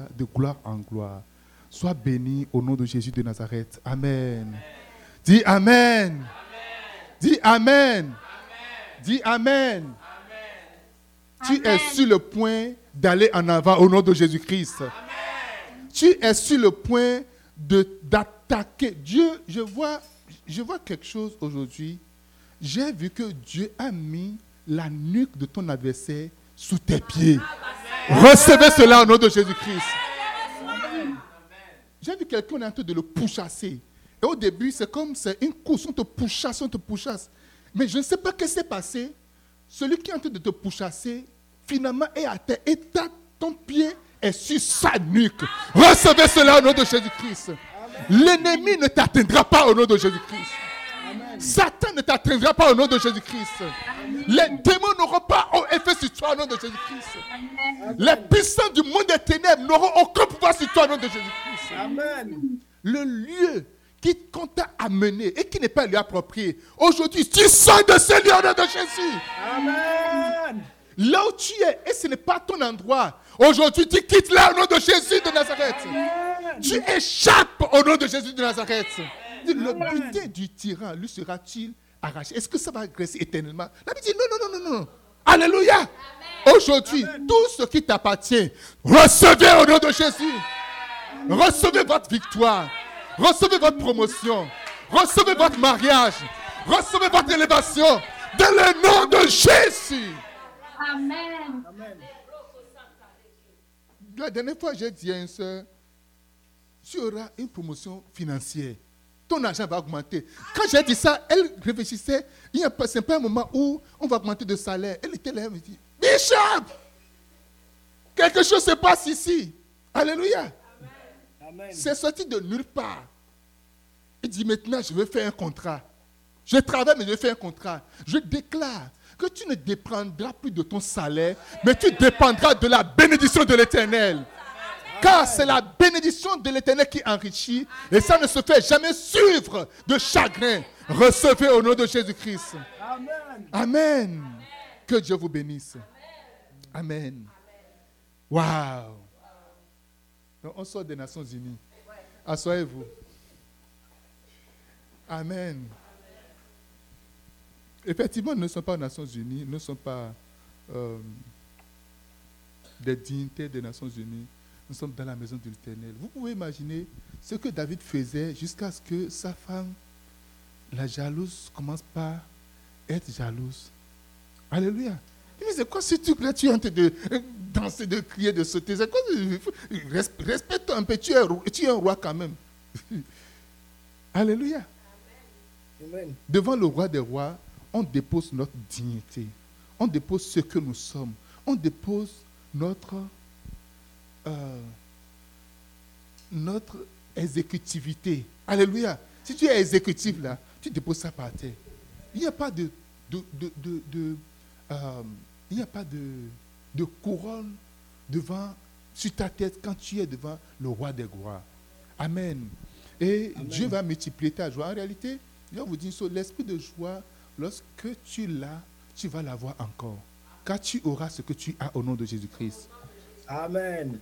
gloire, de gloire en gloire. Sois béni au nom de Jésus de Nazareth. Amen. Dis Amen. Dis Amen. Dis Amen. Tu es sur le point d'aller en avant au nom de Jésus-Christ. Tu es sur le point d'attaquer. Dieu, je vois, je vois quelque chose aujourd'hui. J'ai vu que Dieu a mis la nuque de ton adversaire sous tes pieds. Recevez cela au nom de Jésus-Christ. J'ai vu quelqu'un en train de le pouchasser. Et au début, c'est comme c'est une course, on te pouchasse, on te pouchasse. Mais je ne sais pas ce qui s'est passé. Celui qui est en train de te pouchasser, finalement est à terre et ton pied est sur sa nuque. Recevez cela au nom de Jésus-Christ. L'ennemi ne t'atteindra pas au nom de Jésus-Christ. Satan ne t'atteindra pas au nom de Jésus-Christ. Les démons n'auront pas effet sur toi au nom de Jésus-Christ. Les puissants du monde des ténèbres n'auront aucun pouvoir sur toi au nom de Jésus-Christ. Amen. Le lieu qui qu'on t'a amené et qui n'est pas lui approprié. Aujourd'hui, tu sors de ce lieu au nom de Jésus. Amen. Là où tu es, et ce n'est pas ton endroit. Aujourd'hui, tu quittes là au nom de Jésus de Nazareth. Tu échappes au nom de Jésus de Nazareth. Le butin du tyran lui sera-t-il arraché? Est-ce que ça va agresser éternellement? La Bible dit non, non, non, non, non. Alléluia. Aujourd'hui, tout ce qui t'appartient, recevez au nom de Jésus. Recevez votre victoire. Recevez votre promotion. Recevez votre mariage. Recevez votre élévation. Dans le nom de Jésus. Amen. La dernière fois, j'ai dit à une soeur, tu auras une promotion financière. Ton argent va augmenter. Quand j'ai dit ça, elle réfléchissait. Il y a pas un moment où on va augmenter de salaire. Elle était là, elle me dit, Bishop, quelque chose se passe ici. Alléluia. C'est sorti de nulle part. Il dit maintenant, je vais faire un contrat. Je travaille, mais je vais faire un contrat. Je déclare que tu ne dépendras plus de ton salaire, mais tu dépendras de la bénédiction de l'Éternel. Car c'est la bénédiction de l'Éternel qui enrichit et ça ne se fait jamais suivre de chagrin. Recevez au nom de Jésus-Christ. Amen. Que Dieu vous bénisse. Amen. Waouh. On sort des Nations Unies. Assoyez-vous. Amen. Effectivement, nous ne sommes pas aux Nations Unies, nous ne sommes pas euh, des dignités des Nations Unies, nous sommes dans la maison de l'Éternel. Vous pouvez imaginer ce que David faisait jusqu'à ce que sa femme, la jalouse, commence par être jalouse. Alléluia. Il dit, c'est quoi ce truc-là? Tu es en train de danser, de crier, de sauter. C'est quoi Respecte un peu, tu es, tu es un roi quand même. Alléluia. Amen. Devant le roi des rois, on dépose notre dignité, on dépose ce que nous sommes, on dépose notre, euh, notre exécutivité. Alléluia. Si tu es exécutif là, tu déposes ça par terre. Il n'y a pas de, de, de, euh, il n'y a pas de, de couronne devant, sur ta tête quand tu es devant le roi des gloires. Amen. Et Dieu va multiplier ta joie. En réalité, je vous dire, l'esprit de joie Lorsque tu l'as, tu vas l'avoir encore. Car tu auras ce que tu as au nom de Jésus-Christ. Amen.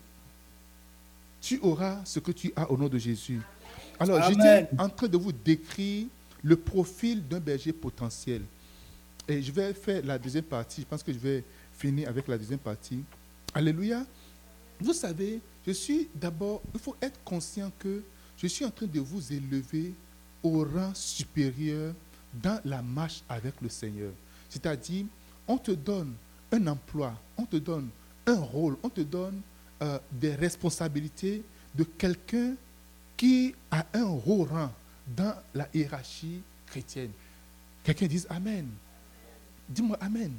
Tu auras ce que tu as au nom de Jésus. Alors, j'étais en train de vous décrire le profil d'un berger potentiel. Et je vais faire la deuxième partie. Je pense que je vais finir avec la deuxième partie. Alléluia. Vous savez, je suis d'abord, il faut être conscient que je suis en train de vous élever au rang supérieur dans la marche avec le Seigneur. C'est-à-dire, on te donne un emploi, on te donne un rôle, on te donne euh, des responsabilités de quelqu'un qui a un haut rang dans la hiérarchie chrétienne. Quelqu'un dise Amen. Dis-moi Amen.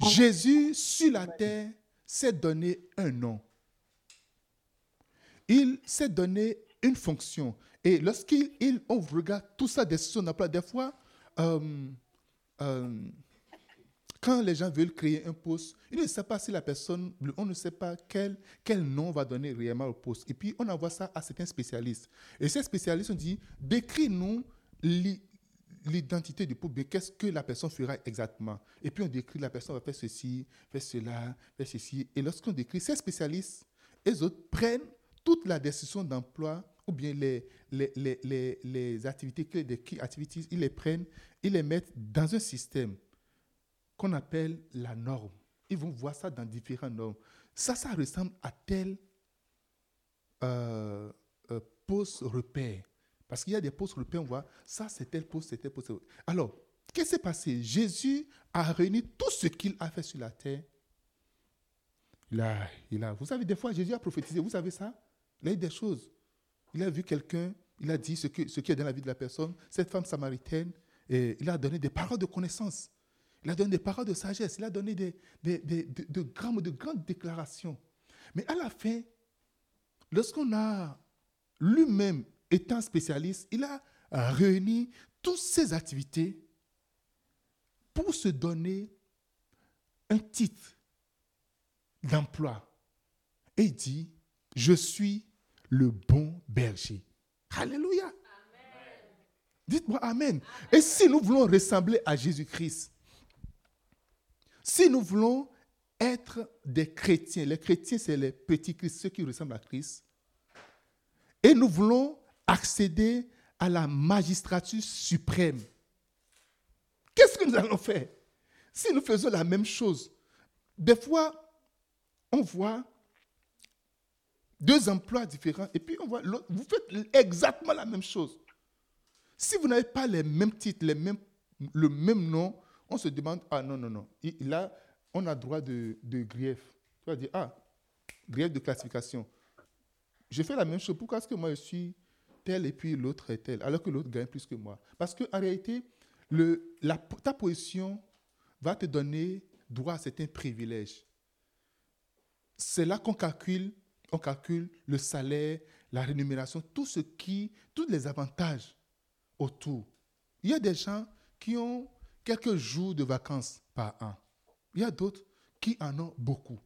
Jésus sur la terre s'est donné un nom. Il s'est donné une fonction. Et lorsqu'il on regarde tout ça de son des fois, euh, euh, quand les gens veulent créer un poste, ils ne savent pas si la personne, on ne sait pas quel, quel nom va donner réellement au poste. Et puis, on envoie ça à certains spécialistes. Et ces spécialistes ont dit, décris-nous l'identité du poste, qu'est-ce que la personne fera exactement. Et puis, on décrit, la personne va faire ceci, faire cela, faire ceci. Et lorsqu'on décrit, ces spécialistes les autres prennent toute la décision d'emploi ou bien les, les, les, les, les activités, key activities, ils les prennent, ils les mettent dans un système qu'on appelle la norme. Ils vont voir ça dans différentes normes. Ça, ça ressemble à tel euh, euh, poste repère. Parce qu'il y a des postes repères, on voit, ça c'est tel poste, c'est tel poste. Alors, qu'est-ce qui s'est passé? Jésus a réuni tout ce qu'il a fait sur la terre. Il a, il a, vous savez, des fois, Jésus a prophétisé, vous savez ça? Il a eu des choses. Il a vu quelqu'un, il a dit ce, que, ce qui est dans la vie de la personne, cette femme samaritaine, et il a donné des paroles de connaissance. Il a donné des paroles de sagesse, il a donné de, grandes, de grandes déclarations. Mais à la fin, lorsqu'on a lui-même étant spécialiste, il a réuni toutes ses activités pour se donner un titre d'emploi. Et il dit, je suis le bon berger. Alléluia. Dites-moi Amen. Et si nous voulons ressembler à Jésus-Christ, si nous voulons être des chrétiens, les chrétiens, c'est les petits Christ, ceux qui ressemblent à Christ, et nous voulons accéder à la magistrature suprême, qu'est-ce que nous allons faire? Si nous faisons la même chose, des fois, on voit deux emplois différents et puis on voit l'autre, vous faites exactement la même chose. Si vous n'avez pas les mêmes titres, les mêmes, le même nom, on se demande, ah non, non, non, là, on a droit de, grief. Tu vas dire, ah, grief de classification. Je fais la même chose. Pourquoi est-ce que moi je suis tel et puis l'autre est tel, alors que l'autre gagne plus que moi Parce qu'en réalité, le, ta position va te donner droit à certains privilèges. C'est là qu'on calcule, on calcule le salaire, la rémunération, tout ce qui, tous les avantages autour. Il y a des gens qui ont quelques jours de vacances par an. Il y a d'autres qui en ont beaucoup.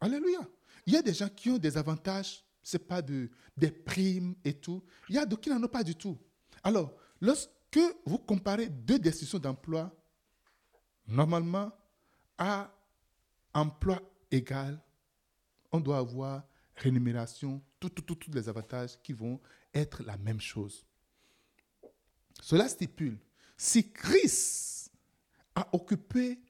Alléluia. Il y a des gens qui ont des avantages, ce n'est pas de, des primes et tout. Il y a d'autres qui n'en ont pas du tout. Alors, lorsque vous comparez deux décisions d'emploi, normalement, à emploi égal, on doit avoir rémunération, tous les avantages qui vont être la même chose. Cela stipule, si Christ a occupé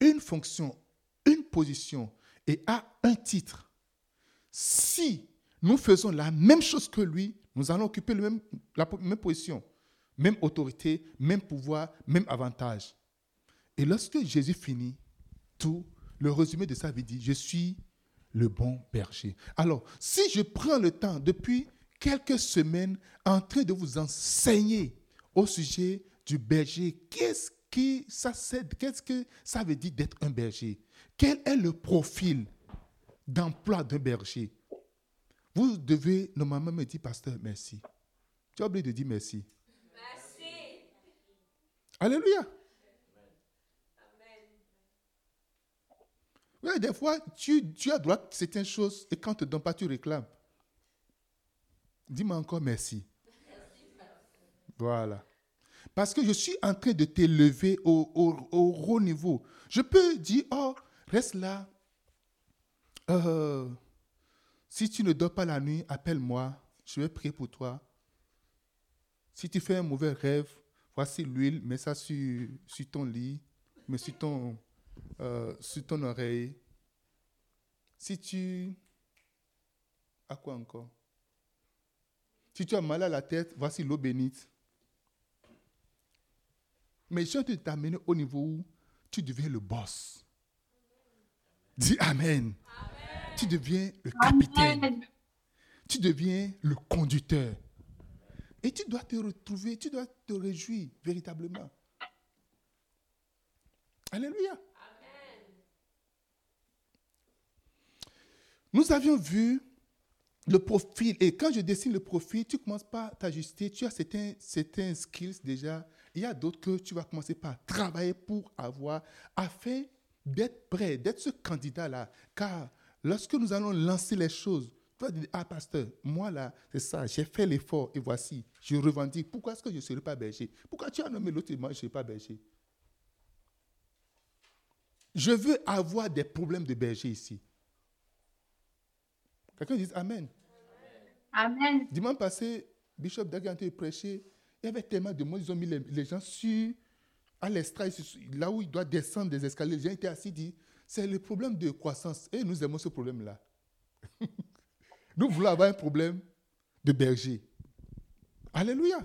une fonction, une position et a un titre, si nous faisons la même chose que lui, nous allons occuper le même, la même position, même autorité, même pouvoir, même avantage. Et lorsque Jésus finit tout, le résumé de sa vie dit, je suis le bon berger. Alors, si je prends le temps depuis quelques semaines en train de vous enseigner au sujet du berger, qu'est-ce qui ça qu'est-ce que ça veut dire d'être un berger? Quel est le profil d'emploi d'un berger? Vous devez normalement me dire, pasteur, merci. Tu as oublié de dire merci. Merci. Alléluia. Oui, des fois, tu, as droit à certaines choses et quand tu ne te donnes pas, tu réclames. Dis-moi encore merci. Voilà. Parce que je suis en train de t'élever au, au, haut niveau. Je peux dire, oh, reste là. Euh, si tu ne dors pas la nuit, appelle-moi. Je vais prier pour toi. Si tu fais un mauvais rêve, voici l'huile, mets ça sur, sur ton lit, mets sur ton, euh, sur ton oreille. Si tu... À quoi encore? Si tu as mal à la tête, voici l'eau bénite. Mais je suis t'amener au niveau où tu deviens le boss. Dis Amen. Tu deviens le capitaine. Tu deviens le conducteur. Et tu dois te retrouver, tu dois te réjouir véritablement. Alléluia. Nous avions vu le profil. Et quand je dessine le profil, tu ne commences pas à t'ajuster. Tu as certains, certains skills déjà. Il y a d'autres que tu vas commencer par travailler pour avoir, afin d'être prêt, d'être ce candidat-là. Car lorsque nous allons lancer les choses, tu vas dire, ah pasteur, moi là, c'est ça, j'ai fait l'effort et voici, je revendique. Pourquoi est-ce que je ne serai pas berger? Pourquoi tu as nommé l'autre et moi je ne serai pas berger? Je veux avoir des problèmes de berger ici. Quelqu'un dit Amen. Amen. Dimanche passé, Bishop Daganté prêchait. Il y avait tellement de monde, ils ont mis les, gens sur, à l'estrade, là où il doit descendre des escaliers. Les gens étaient assis, dit c'est le problème de croissance. Et nous aimons ce problème-là. nous voulons avoir un problème de berger. Alléluia.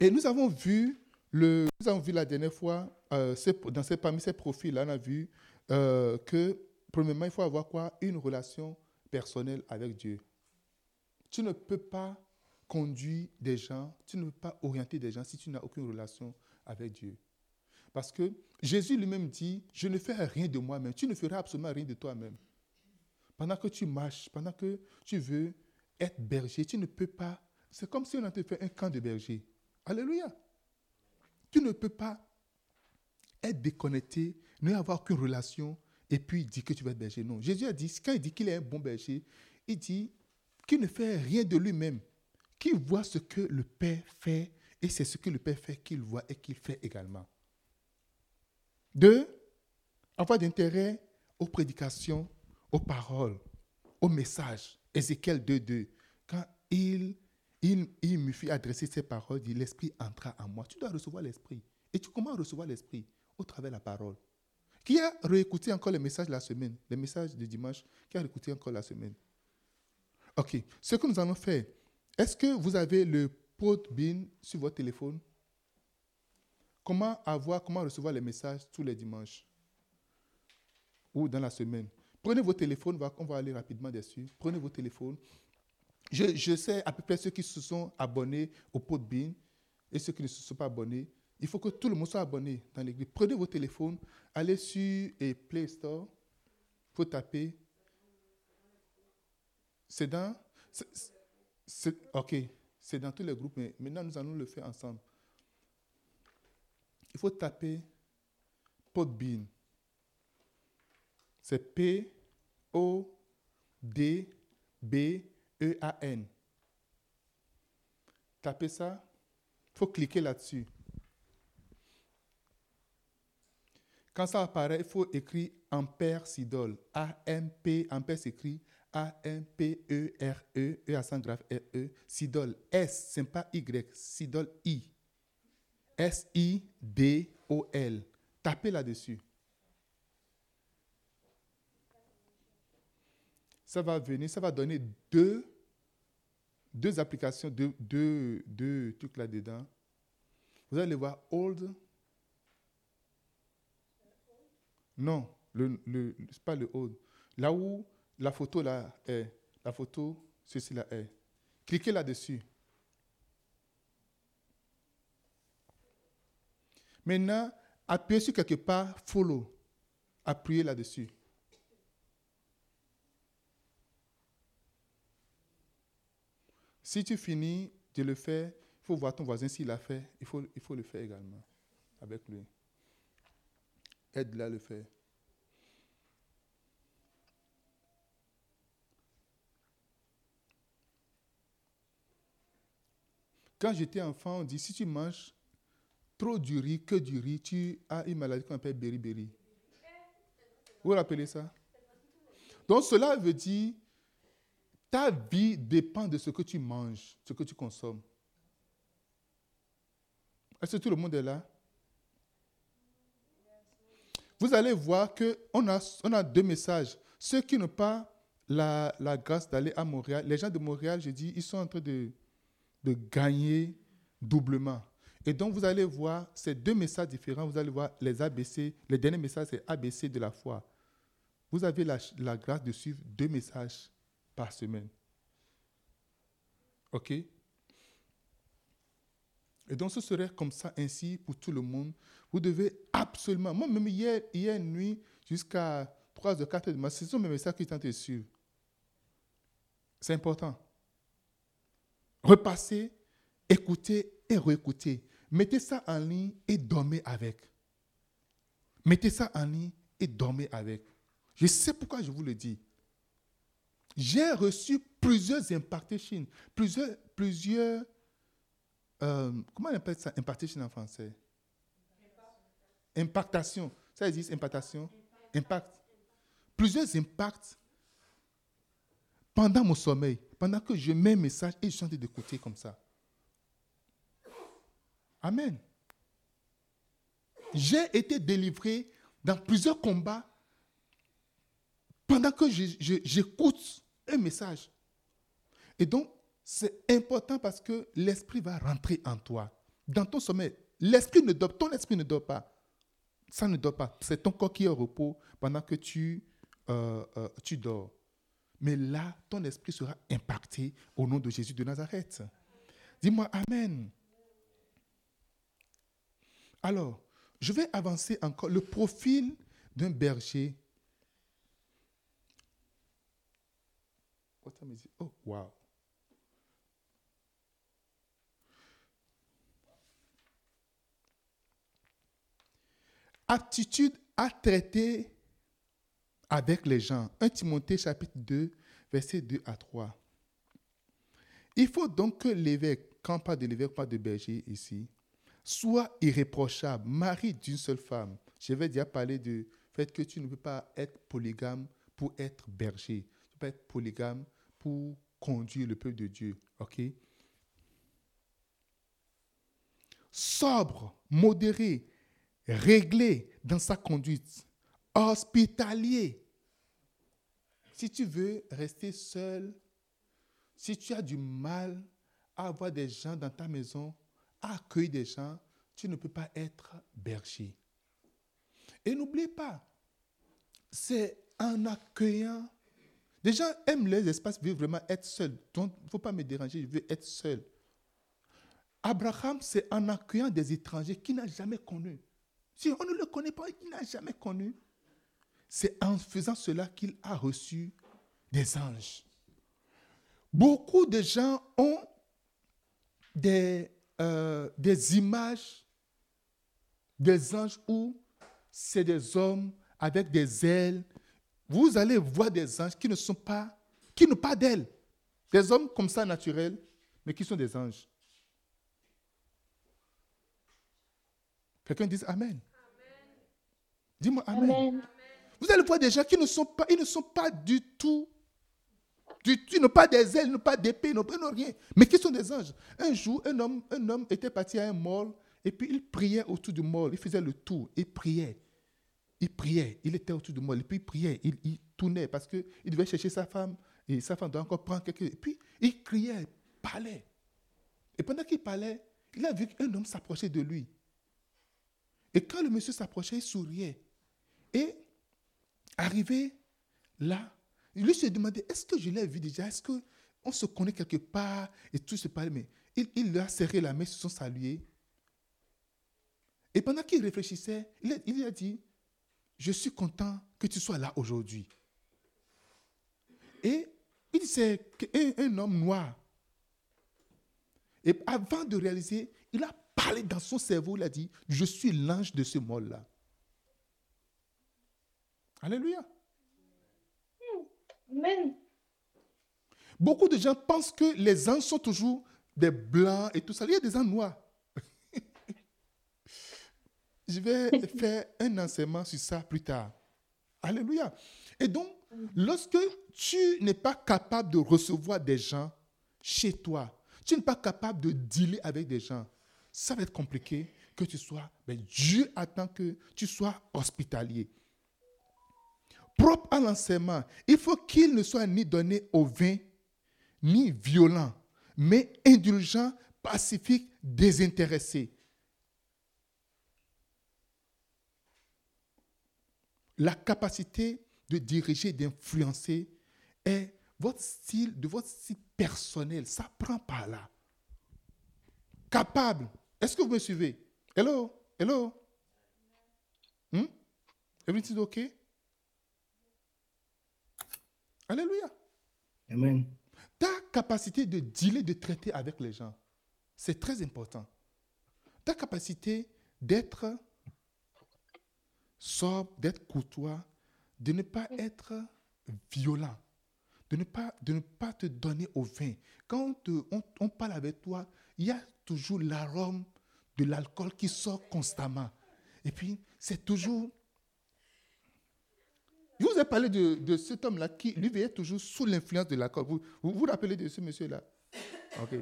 Et nous avons vu, le, nous avons vu la dernière fois, euh, dans ces, parmi ces profils-là, on a vu euh, que, premièrement, il faut avoir quoi? Une relation personnelle avec Dieu. Tu ne peux pas conduire des gens, tu ne peux pas orienter des gens si tu n'as aucune relation avec Dieu. Parce que Jésus lui-même dit, je ne fais rien de moi-même, tu ne feras absolument rien de toi-même. Pendant que tu marches, pendant que tu veux être berger, tu ne peux pas. C'est comme si on te fait un camp de berger. Alléluia. Tu ne peux pas être déconnecté, ne avoir aucune relation et puis dire que tu vas être berger. Non. Jésus a dit, quand il dit qu'il est un bon berger, il dit qu'il ne fait rien de lui-même, qu'il voit ce que le Père fait et c'est ce que le Père fait qu'il voit et qu'il fait également. Deux, avoir d'intérêt aux prédications, aux paroles, aux messages. Ézéchiel 2.2, quand il, il, il me fit adresser ces paroles, il dit, l'Esprit entra en moi. Tu dois recevoir l'Esprit. Et tu comment recevoir l'Esprit? Au travers de la parole. Qui a réécouté encore les messages de la semaine, les messages de dimanche, qui a réécouté encore la semaine? Ok, ce que nous allons faire, est-ce que vous avez le Podbean sur votre téléphone? Comment avoir, comment recevoir les messages tous les dimanches ou dans la semaine? Prenez vos téléphones, on va- aller rapidement dessus. Prenez vos téléphones. Je, sais à peu près ceux qui se sont abonnés au Podbean et ceux qui ne se sont pas abonnés. Il faut que tout le monde soit abonné dans l'église. Prenez vos téléphones, allez sur eh, Play Store. Faut taper. C'est dans. Ok, c'est dans tous les groupes, mais maintenant nous allons le faire ensemble. Il faut taper Podbean. C'est P-O-D-B-E-A-N. Tapez ça. Il faut cliquer là-dessus. Quand ça apparaît, il faut écrire Ampère Sidol. A-M-P, Ampère s'écrit A-M-P-E-R-E, E accent grave R-E, Sidol. S, c'est pas Y, Sidol I. S-I-D-O-L. Tapez là-dessus. Ça va venir, ça va donner deux, deux applications, deux, deux, deux trucs là-dedans. Vous allez voir Old. Non, le, le, c'est pas le Old. Là où la photo là est, la photo, ceci là est. Cliquez là-dessus. Maintenant, appuyez sur quelque part, follow. Appuyez là-dessus. Si tu finis de le faire, il faut voir ton voisin s'il l'a fait. Il faut, le faire également avec lui. Aide-le à le faire. Quand j'étais enfant, on dit si tu manges trop du riz, que du riz, tu as une maladie qu'on appelle beriberi. Vous vous rappelez ça? Donc cela veut dire ta vie dépend de ce que tu manges, ce que tu consommes. Est-ce que tout le monde est là? Vous allez voir qu'on a, on a deux messages. Ceux qui n'ont pas la, la grâce d'aller à Montréal, les gens de Montréal, je dis, ils sont en train de, de gagner doublement. Et donc, vous allez voir ces deux messages différents. Vous allez voir les ABC. Le dernier message, c'est ABC de la foi. Vous avez la, grâce de suivre deux messages par semaine. OK? Et donc, ce serait comme ça, ainsi, pour tout le monde. Vous devez absolument, moi, même hier, hier nuit, jusqu'à 3 h 4 h du matin, ce sont mes messages qui tentent de suivre. C'est important. Repassez, écoutez et réécoutez. Mettez ça en ligne et dormez avec. Mettez ça en ligne et dormez avec. Je sais pourquoi je vous le dis. J'ai reçu plusieurs impartations, plusieurs, plusieurs, euh, comment on appelle ça, impartation en français? Impactation. Ça existe, impactation? Impact. Plusieurs impacts pendant mon sommeil, pendant que je mets un message et je suis en train d'écouter comme ça. Amen. J'ai été délivré dans plusieurs combats pendant que j'écoute un message. Et donc, c'est important parce que l'esprit va rentrer en toi. Dans ton sommeil, l'esprit ne dort, ton esprit ne dort pas. Ça ne dort pas. C'est ton corps qui est au repos pendant que tu, euh, euh, tu dors. Mais là, ton esprit sera impacté au nom de Jésus de Nazareth. Dis-moi Amen. Alors, je vais avancer encore. Le profil d'un berger. Oh, wow. Aptitude à traiter avec les gens. 1 Timothée chapitre 2, versets 2 à 3. Il faut donc que l'évêque, quand pas de l'évêque, pas de berger ici, soit irréprochable, mari d'une seule femme. Je vais déjà parler du fait que tu ne peux pas être polygame pour être berger. Tu peux pas être polygame pour conduire le peuple de Dieu. OK? Sobre, modéré, réglé dans sa conduite, hospitalier. Si tu veux rester seul, si tu as du mal à avoir des gens dans ta maison, à accueillir des gens, tu ne peux pas être berger. Et n'oublie pas, c'est en accueillant. Des gens aiment les espaces, veulent vraiment être seuls. Donc, il ne faut pas me déranger, je veux être seul. Abraham, c'est en accueillant des étrangers qu'il n'a jamais connus. Si on ne le connaît pas, il n'a jamais connu. C'est en faisant cela qu'il a reçu des anges. Beaucoup de gens ont des, euh, des images des anges où c'est des hommes avec des ailes. Vous allez voir des anges qui ne sont pas, qui n'ont pas d'ailes. Des hommes comme ça naturels, mais qui sont des anges. Quelqu'un dit Amen. Dis-moi Amen. Vous allez voir des gens qui ne sont pas, ils ne sont pas du tout, du ils n'ont pas des ailes, ils n'ont pas d'épée, ils n'ont rien, mais qui sont des anges? Un jour, un homme, un homme était parti à un mall et puis il priait autour du mall, il faisait le tour, il priait. Il priait, il était autour du mall, et puis il priait, il, il tournait parce qu'il devait chercher sa femme, et sa femme doit encore prendre quelque chose. Et puis il criait, parlait. Et pendant qu'il parlait, il a vu qu'un homme s'approchait de lui. Et quand le monsieur s'approchait, il souriait. Et arrivé là, lui se demandait, est-ce que je l'ai vu déjà? Est-ce qu'on se connaît quelque part Et tout se parlait. Mais il, il lui a serré la main, se sont salués. Et pendant qu'il réfléchissait, il a, il a dit, je suis content que tu sois là aujourd'hui. Et il c'est un, un homme noir. Et avant de réaliser, il a parlé dans son cerveau, il a dit, je suis l'ange de ce monde-là. Alléluia. Amen. Beaucoup de gens pensent que les anges sont toujours des blancs et tout ça. Il y a des anges noirs. Je vais faire un enseignement sur ça plus tard. Alléluia. Et donc, lorsque tu n'es pas capable de recevoir des gens chez toi, tu n'es pas capable de dealer avec des gens, ça va être compliqué que tu sois. Mais Dieu attend que tu sois hospitalier propre à l'enseignement, il faut qu'il ne soit ni donné au vin, ni violent, mais indulgent, pacifique, désintéressé. La capacité de diriger, d'influencer est votre style, de votre style personnel. Ça prend par là. Capable. Est-ce que vous me suivez? Hello? Hello? Hmm? Everything okay? Alléluia. Amen. Ta capacité de dealer, de traiter avec les gens, c'est très important. Ta capacité d'être sobre, d'être courtois, de ne pas être violent, de ne pas, de ne pas te donner au vin. Quand on, on parle avec toi, il y a toujours l'arôme de l'alcool qui sort constamment. Et puis, c'est toujours Je vous ai parlé de, cet homme-là qui, lui, veillait toujours sous l'influence de l'alcool. Vous, vous rappelez de ce monsieur-là? Ok.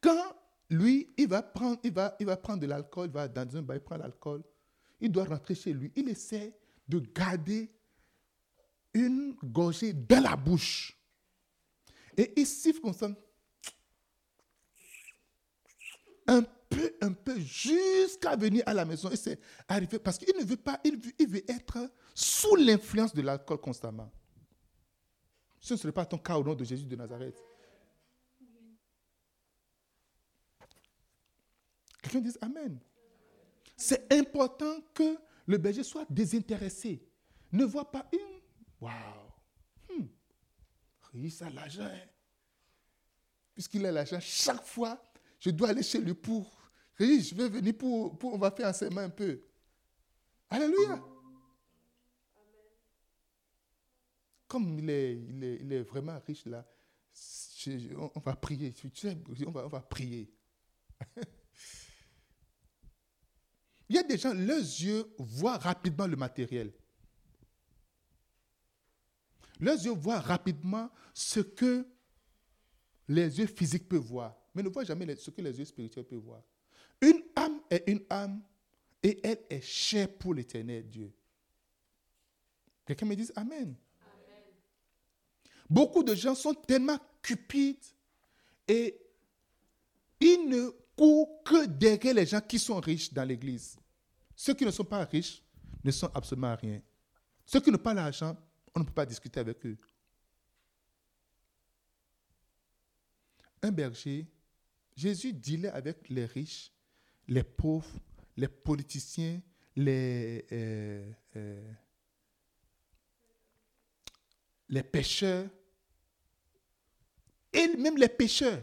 Quand lui, il va prendre, il va, il va prendre de l'alcool, il va dans un bar, il prend l'alcool, il doit rentrer chez lui. Il essaie de garder une gorgée dans la bouche. Et il siffle comme ça. Un peu, un peu, jusqu'à venir à la maison. Et c'est arrivé parce qu'il ne veut pas, il veut, il veut être sous l'influence de l'alcool constamment. Ce ne serait pas ton cas au nom de Jésus de Nazareth. Quelqu'un dise Amen. C'est important que le berger soit désintéressé. Ne voit pas une. Waouh! Il a l'argent. Puisqu'il a l'argent, chaque fois, je dois aller chez lui pour. Je vais venir pour. On va faire un un peu. Alléluia. Comme il est, il est, il est vraiment riche là, on, va prier. on va, on va prier. Il y a des gens, leurs yeux voient rapidement le matériel. Leurs yeux voient rapidement ce que les yeux physiques peuvent voir, mais ne voient jamais ce que les yeux spirituels peuvent voir. Une âme est une âme et elle est chère pour l'éternel Dieu. Quelqu'un me dit Amen. Amen. Beaucoup de gens sont tellement cupides et ils ne courent que derrière les gens qui sont riches dans l'église. Ceux qui ne sont pas riches ne sont absolument rien. Ceux qui n'ont pas l'argent, on ne peut pas discuter avec eux. Un berger, Jésus dealait avec les riches, les pauvres, les politiciens, les, euh, euh, les pêcheurs et même les pêcheurs.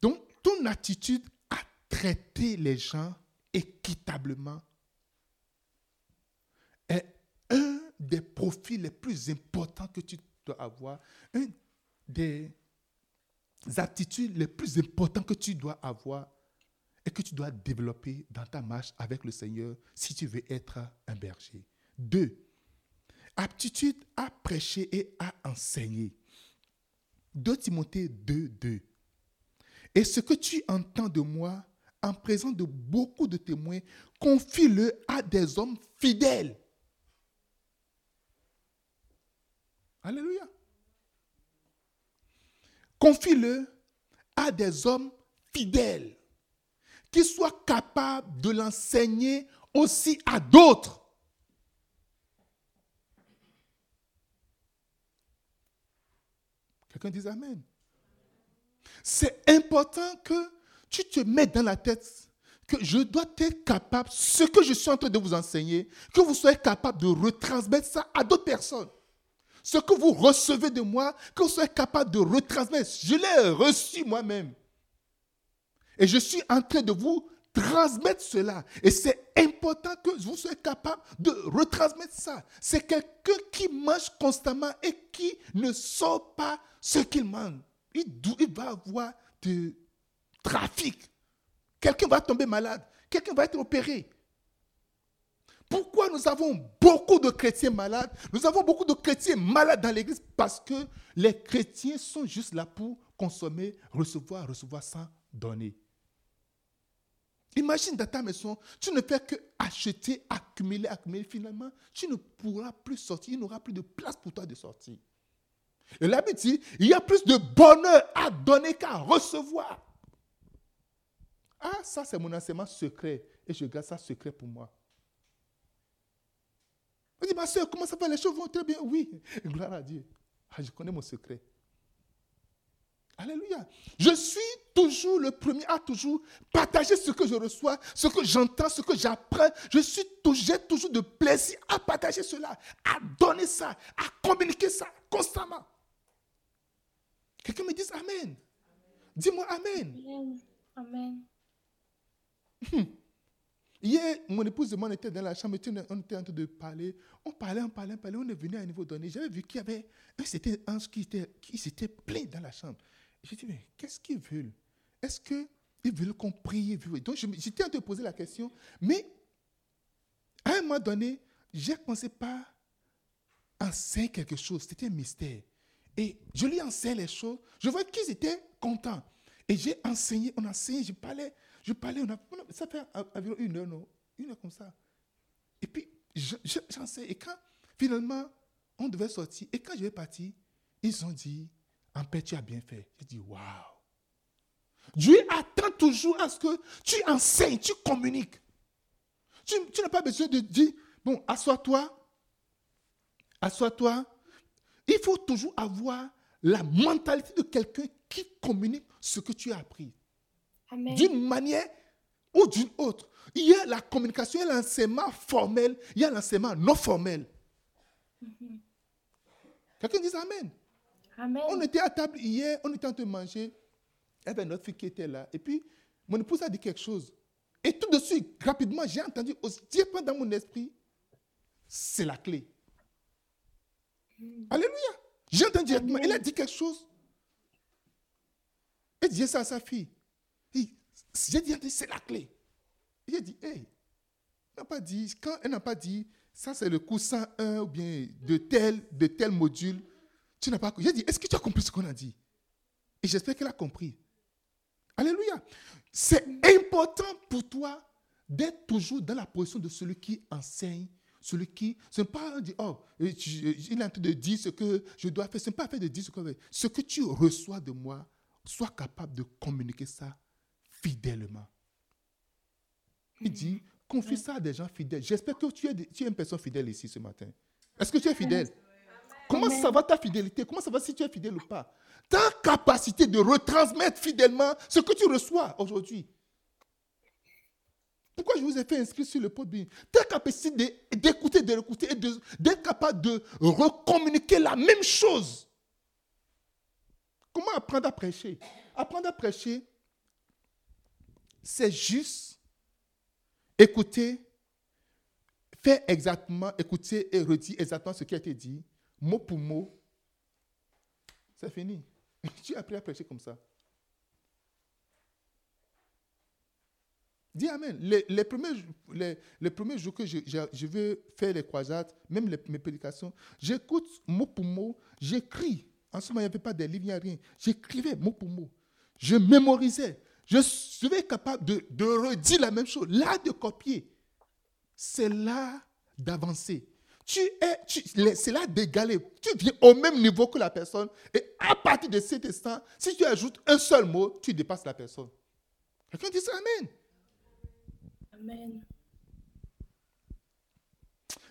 Donc, ton attitude à traiter les gens équitablement est un des profils les plus importants que tu dois avoir, une des attitudes les plus importantes que tu dois avoir et que tu dois développer dans ta marche avec le Seigneur si tu veux être un berger. Deux, aptitude à prêcher et à enseigner. 2 Timothée 2, 2. Et ce que tu entends de moi en présence de beaucoup de témoins, confie-le à des hommes fidèles. Alléluia. Confie-le à des hommes fidèles qui soient capables de l'enseigner aussi à d'autres. Quelqu'un dit Amen. C'est important que tu te mettes dans la tête que je dois être capable, ce que je suis en train de vous enseigner, que vous soyez capable de retransmettre ça à d'autres personnes. Ce que vous recevez de moi, que vous soyez capable de retransmettre. Je l'ai reçu moi-même. Et je suis en train de vous transmettre cela. Et c'est important que vous soyez capable de retransmettre ça. C'est quelqu'un qui mange constamment et qui ne sort pas ce qu'il mange il, va avoir du trafic. Quelqu'un va tomber malade. Quelqu'un va être opéré. Pourquoi nous avons beaucoup de chrétiens malades? Nous avons beaucoup de chrétiens malades dans l'église parce que les chrétiens sont juste là pour consommer, recevoir, recevoir sans donner. Imagine dans ta maison, tu ne fais que acheter, accumuler, accumuler. Finalement, tu ne pourras plus sortir. Il n'y aura plus de place pour toi de sortir. Et la dit, il y a plus de bonheur à donner qu'à recevoir. Ah, ça c'est mon enseignement secret. Et je garde ça secret pour moi. Je dis, ma soeur, comment ça va? Les choses vont très bien. Oui, gloire à Dieu. Ah, je connais mon secret. Alléluia. Je suis toujours le premier à toujours partager ce que je reçois, ce que j'entends, ce que j'apprends. Je suis j'ai toujours de plaisir à partager cela, à donner ça, à communiquer ça constamment. Quelqu'un me dise Amen. Dis-moi Amen. Amen. Hmm. Hier, mon épouse et moi, on était dans la chambre, on était en train de parler. On parlait, on parlait, on parlait. On est venu à un niveau donné. J'avais vu qu'il y avait un c'était ange qui était, qui s'était plein dans la chambre. J'ai dit, mais qu'est-ce qu'ils veulent? Est-ce qu'ils veulent qu'on prie? Donc, j'étais en train de poser la question, mais À un moment donné, j'ai commencé par enseigner quelque chose. C'était un mystère. Et je lui enseigne les choses. Je vois qu'ils étaient contents. Et j'ai enseigné, on a enseigné, je parlais, je parlais, on a, ça fait environ une heure, non? Une heure comme ça. Et puis, j'enseigne. Et quand, finalement, on devait sortir, et quand je vais partir, ils ont dit, en paix, tu as bien fait. J'ai dit, waouh. Dieu attend toujours à ce que tu enseignes, tu communiques. Tu, tu n'as pas besoin de dire, bon, assois-toi, assois-toi. Il faut toujours avoir la mentalité de quelqu'un qui communique ce que tu as appris. D'une manière ou d'une autre. Il y a la communication, il y a l'enseignement formel, il y a l'enseignement non formel. Mhm. Quelqu'un dit Amen. Amen. On était à table hier, on était en train de manger. Il y avait notre fille qui était là. Et puis, mon épouse a dit quelque chose. Et tout de suite, rapidement, j'ai entendu dire dans mon esprit, c'est la clé. Mm. Alléluia. J'ai entendu directement. Il a dit quelque chose. Il dit ça à sa fille. J'ai dit, c'est la clé. Il a dit, hey, n'a pas dit, quand elle n'a pas dit, ça c'est le coup 101 ou bien de tel, de tel module, tu n'as pas J'ai dit, est-ce que tu as compris ce qu'on a dit? Et j'espère qu'elle a compris. Alléluia. C'est important pour toi d'être toujours dans la position de celui qui enseigne, celui qui. Ce n'est pas dire, oh, il est en train de dire ce que je dois faire. Ce n'est pas fait de dire ce que je dois faire. Ce que tu reçois de moi, sois capable de communiquer ça fidèlement. Il dit, confie ça à des gens fidèles. J'espère que tu es, tu es une personne fidèle ici ce matin. Est-ce que tu es fidèle? Comment ça va ta fidélité? Comment ça va si tu es fidèle ou pas? Ta capacité de retransmettre fidèlement ce que tu reçois aujourd'hui. Pourquoi je vous ai fait inscrire sur le podium Ta capacité d'écouter, de l'écouter et d'être capable de recommuniquer la même chose. Comment apprendre à prêcher? Apprendre à prêcher, c'est juste écouter, faire exactement, écouter et redire exactement ce qui a été dit, mot pour mot. C'est fini. Tu as appris à prêcher comme ça. Dis Amen. Les, premiers, les, premiers jours que je, je, veux faire les croisades, même mes prédications, j'écoute mot pour mot, j'écris. En ce moment, il n'y avait pas de livres, il n'y a rien. J'écrivais mot pour mot. Je mémorisais. Je suis capable de, de redire la même chose. Là, de copier. C'est là d'avancer. Tu es, c'est là d'égaler. Tu viens au même niveau que la personne. Et à partir de cet instant, si tu ajoutes un seul mot, tu dépasses la personne. Quelqu'un dit ça, Amen. Amen.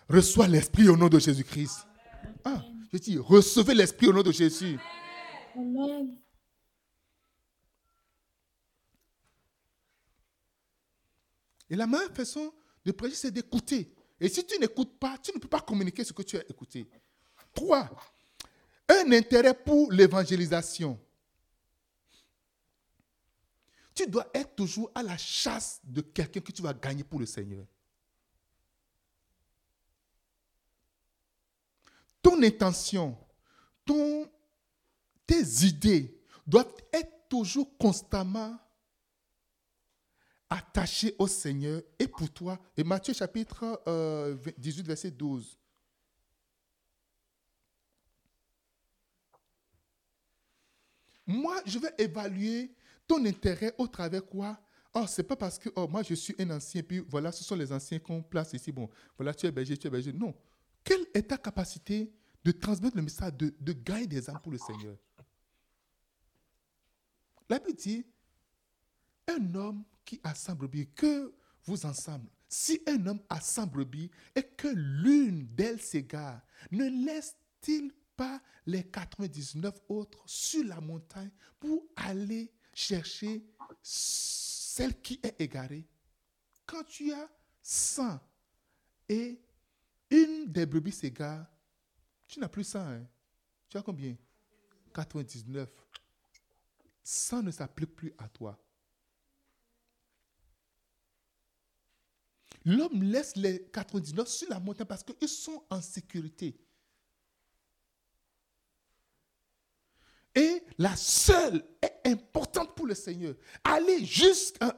Reçois l'Esprit au nom de Jésus-Christ. Ah, je dis, recevez l'Esprit au nom de Jésus. Amen. Et la meilleure façon de prêcher, c'est d'écouter. Et si tu n'écoutes pas, tu ne peux pas communiquer ce que tu as écouté. Trois, un intérêt pour l'évangélisation. Tu dois être toujours à la chasse de quelqu'un que tu vas gagner pour le Seigneur. Ton intention, ton, tes idées doivent être toujours constamment attaché au Seigneur et pour toi. Et Matthieu chapitre 18, euh, verset 12. Moi, je vais évaluer ton intérêt au travers quoi? Oh, c'est pas parce que oh, moi je suis un ancien, puis voilà, ce sont les anciens qu'on place ici. Bon, voilà, tu es berger, tu es berger. Non. Quelle est ta capacité de transmettre le message, de, de gagner des âmes pour le Seigneur? La Bible dit un homme qui assemble brebis, que vous ensemble. Si un homme assemble brebis et que l'une d'elles s'égare, ne laisse-t-il pas les 99 autres sur la montagne pour aller chercher celle qui est égarée? Quand tu as 100 et une des brebis s'égare, tu n'as plus 100. Hein? Tu as combien? 99. 100 ne s'applique plus à toi. L'homme laisse les 99 sur la montagne parce qu'ils sont en sécurité. Et la seule est importante pour le Seigneur. Aller jusqu'à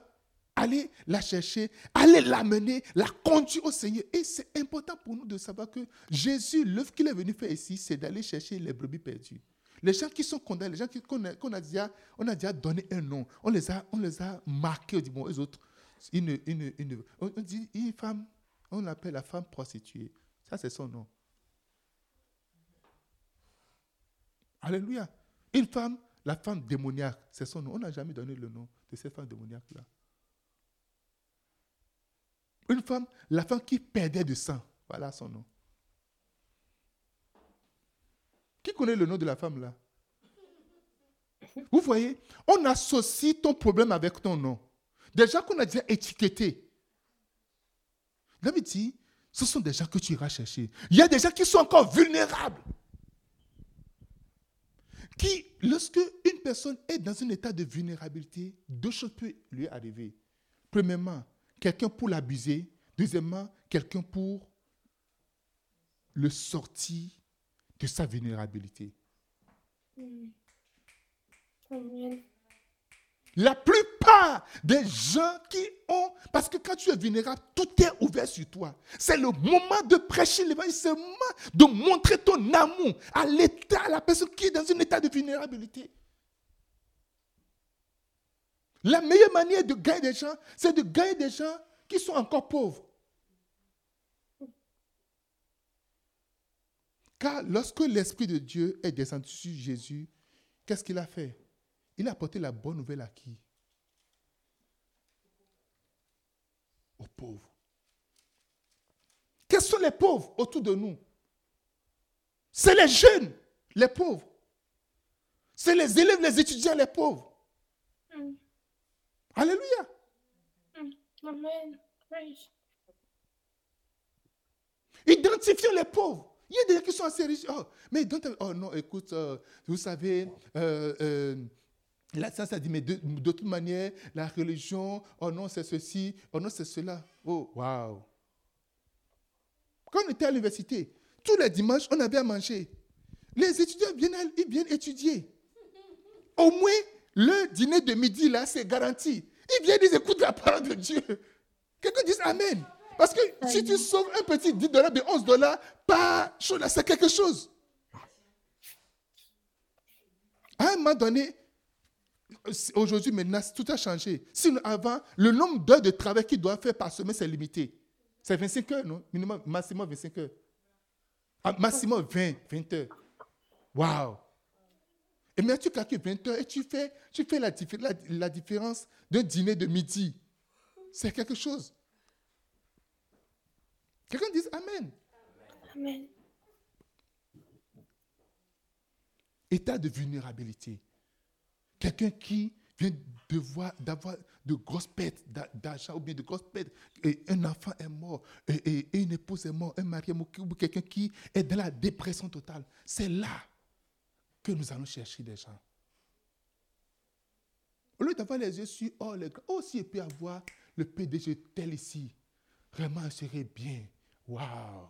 aller la chercher, aller l'amener, la conduire au Seigneur. Et c'est important pour nous de savoir que Jésus, l'œuvre qu'il est venu faire ici, c'est d'aller chercher les brebis perdues. Les gens qui sont condamnés, les gens qu'on a, déjà, a déjà donné un nom, on les a, on les a marqués, on dit, autres, une, une, une, on dit une femme, on l'appelle la femme prostituée. Ça, c'est son nom. Alléluia. Une femme, la femme démoniaque, c'est son nom. On n'a jamais donné le nom de cette femme démoniaque-là. Une femme, la femme qui perdait du sang, voilà son nom. Qui connaît le nom de la femme là? Vous voyez, on associe ton problème avec ton nom. Des gens qu'on a déjà étiquetés. David dit, ce sont des gens que tu iras chercher. Il y a des gens qui sont encore vulnérables. Qui, lorsque une personne est dans un état de vulnérabilité, deux choses peuvent lui arriver. Premièrement, quelqu'un pour l'abuser. Deuxièmement, quelqu'un pour le sortir de sa vulnérabilité. La plupart des gens qui ont, parce que quand tu es vulnérable, tout est ouvert sur toi. C'est le moment de prêcher l'évangile, c'est le moment de montrer ton amour à l'état, à la personne qui est dans un état de vulnérabilité. La meilleure manière de gagner des gens, c'est de gagner des gens qui sont encore pauvres. Car lorsque l'Esprit de Dieu est descendu sur Jésus, qu'est-ce qu'il a fait? Il a apporté la bonne nouvelle à qui? Aux pauvres. Quels sont les pauvres autour de nous? C'est les jeunes, les pauvres. C'est les élèves, les étudiants, les pauvres. Mm. Alléluia. Mm. Amen. Identifions les pauvres. Il y a des gens qui sont assez riches. Oh, mais oh non, écoute, euh, vous savez, euh, euh, là, ça, ça dit, mais de, toute manière, la religion, oh non, c'est ceci, oh non, c'est cela. Oh, waouh. Quand on était à l'université, tous les dimanches, on avait à manger. Les étudiants viennent, ils viennent étudier. Au moins, le dîner de midi, là, c'est garanti. Ils viennent, ils écoutent la parole de Dieu. Quelqu'un dit Amen. Parce que si tu sauves un petit 10 dollars de 11 dollars, pas c'est quelque chose. À un moment donné, aujourd'hui, maintenant, tout a changé. Sinon, avant, le nombre d'heures de travail qu'il doit faire par semaine, c'est limité. C'est 25 heures, non? Minimum, maximum 25 heures. Ah, maximum 20, 20 heures. Waouh Et maintenant, tu calcules 20 heures et tu fais, tu fais la, la différence d'un dîner de midi. C'est quelque chose. Quelqu'un dise Amen. Amen. État de vulnérabilité. Quelqu'un qui vient d'avoir de grosses pertes d'argent ou bien de grosses pertes. Et un enfant est mort, et, une épouse est morte, un mari est mort, ou quelqu'un qui est dans la dépression totale. C'est là que nous allons chercher des gens. Au lieu d'avoir les yeux sur oh, les oh, si il peut avoir le PDG tel ici, vraiment, ce serait bien. Waouh!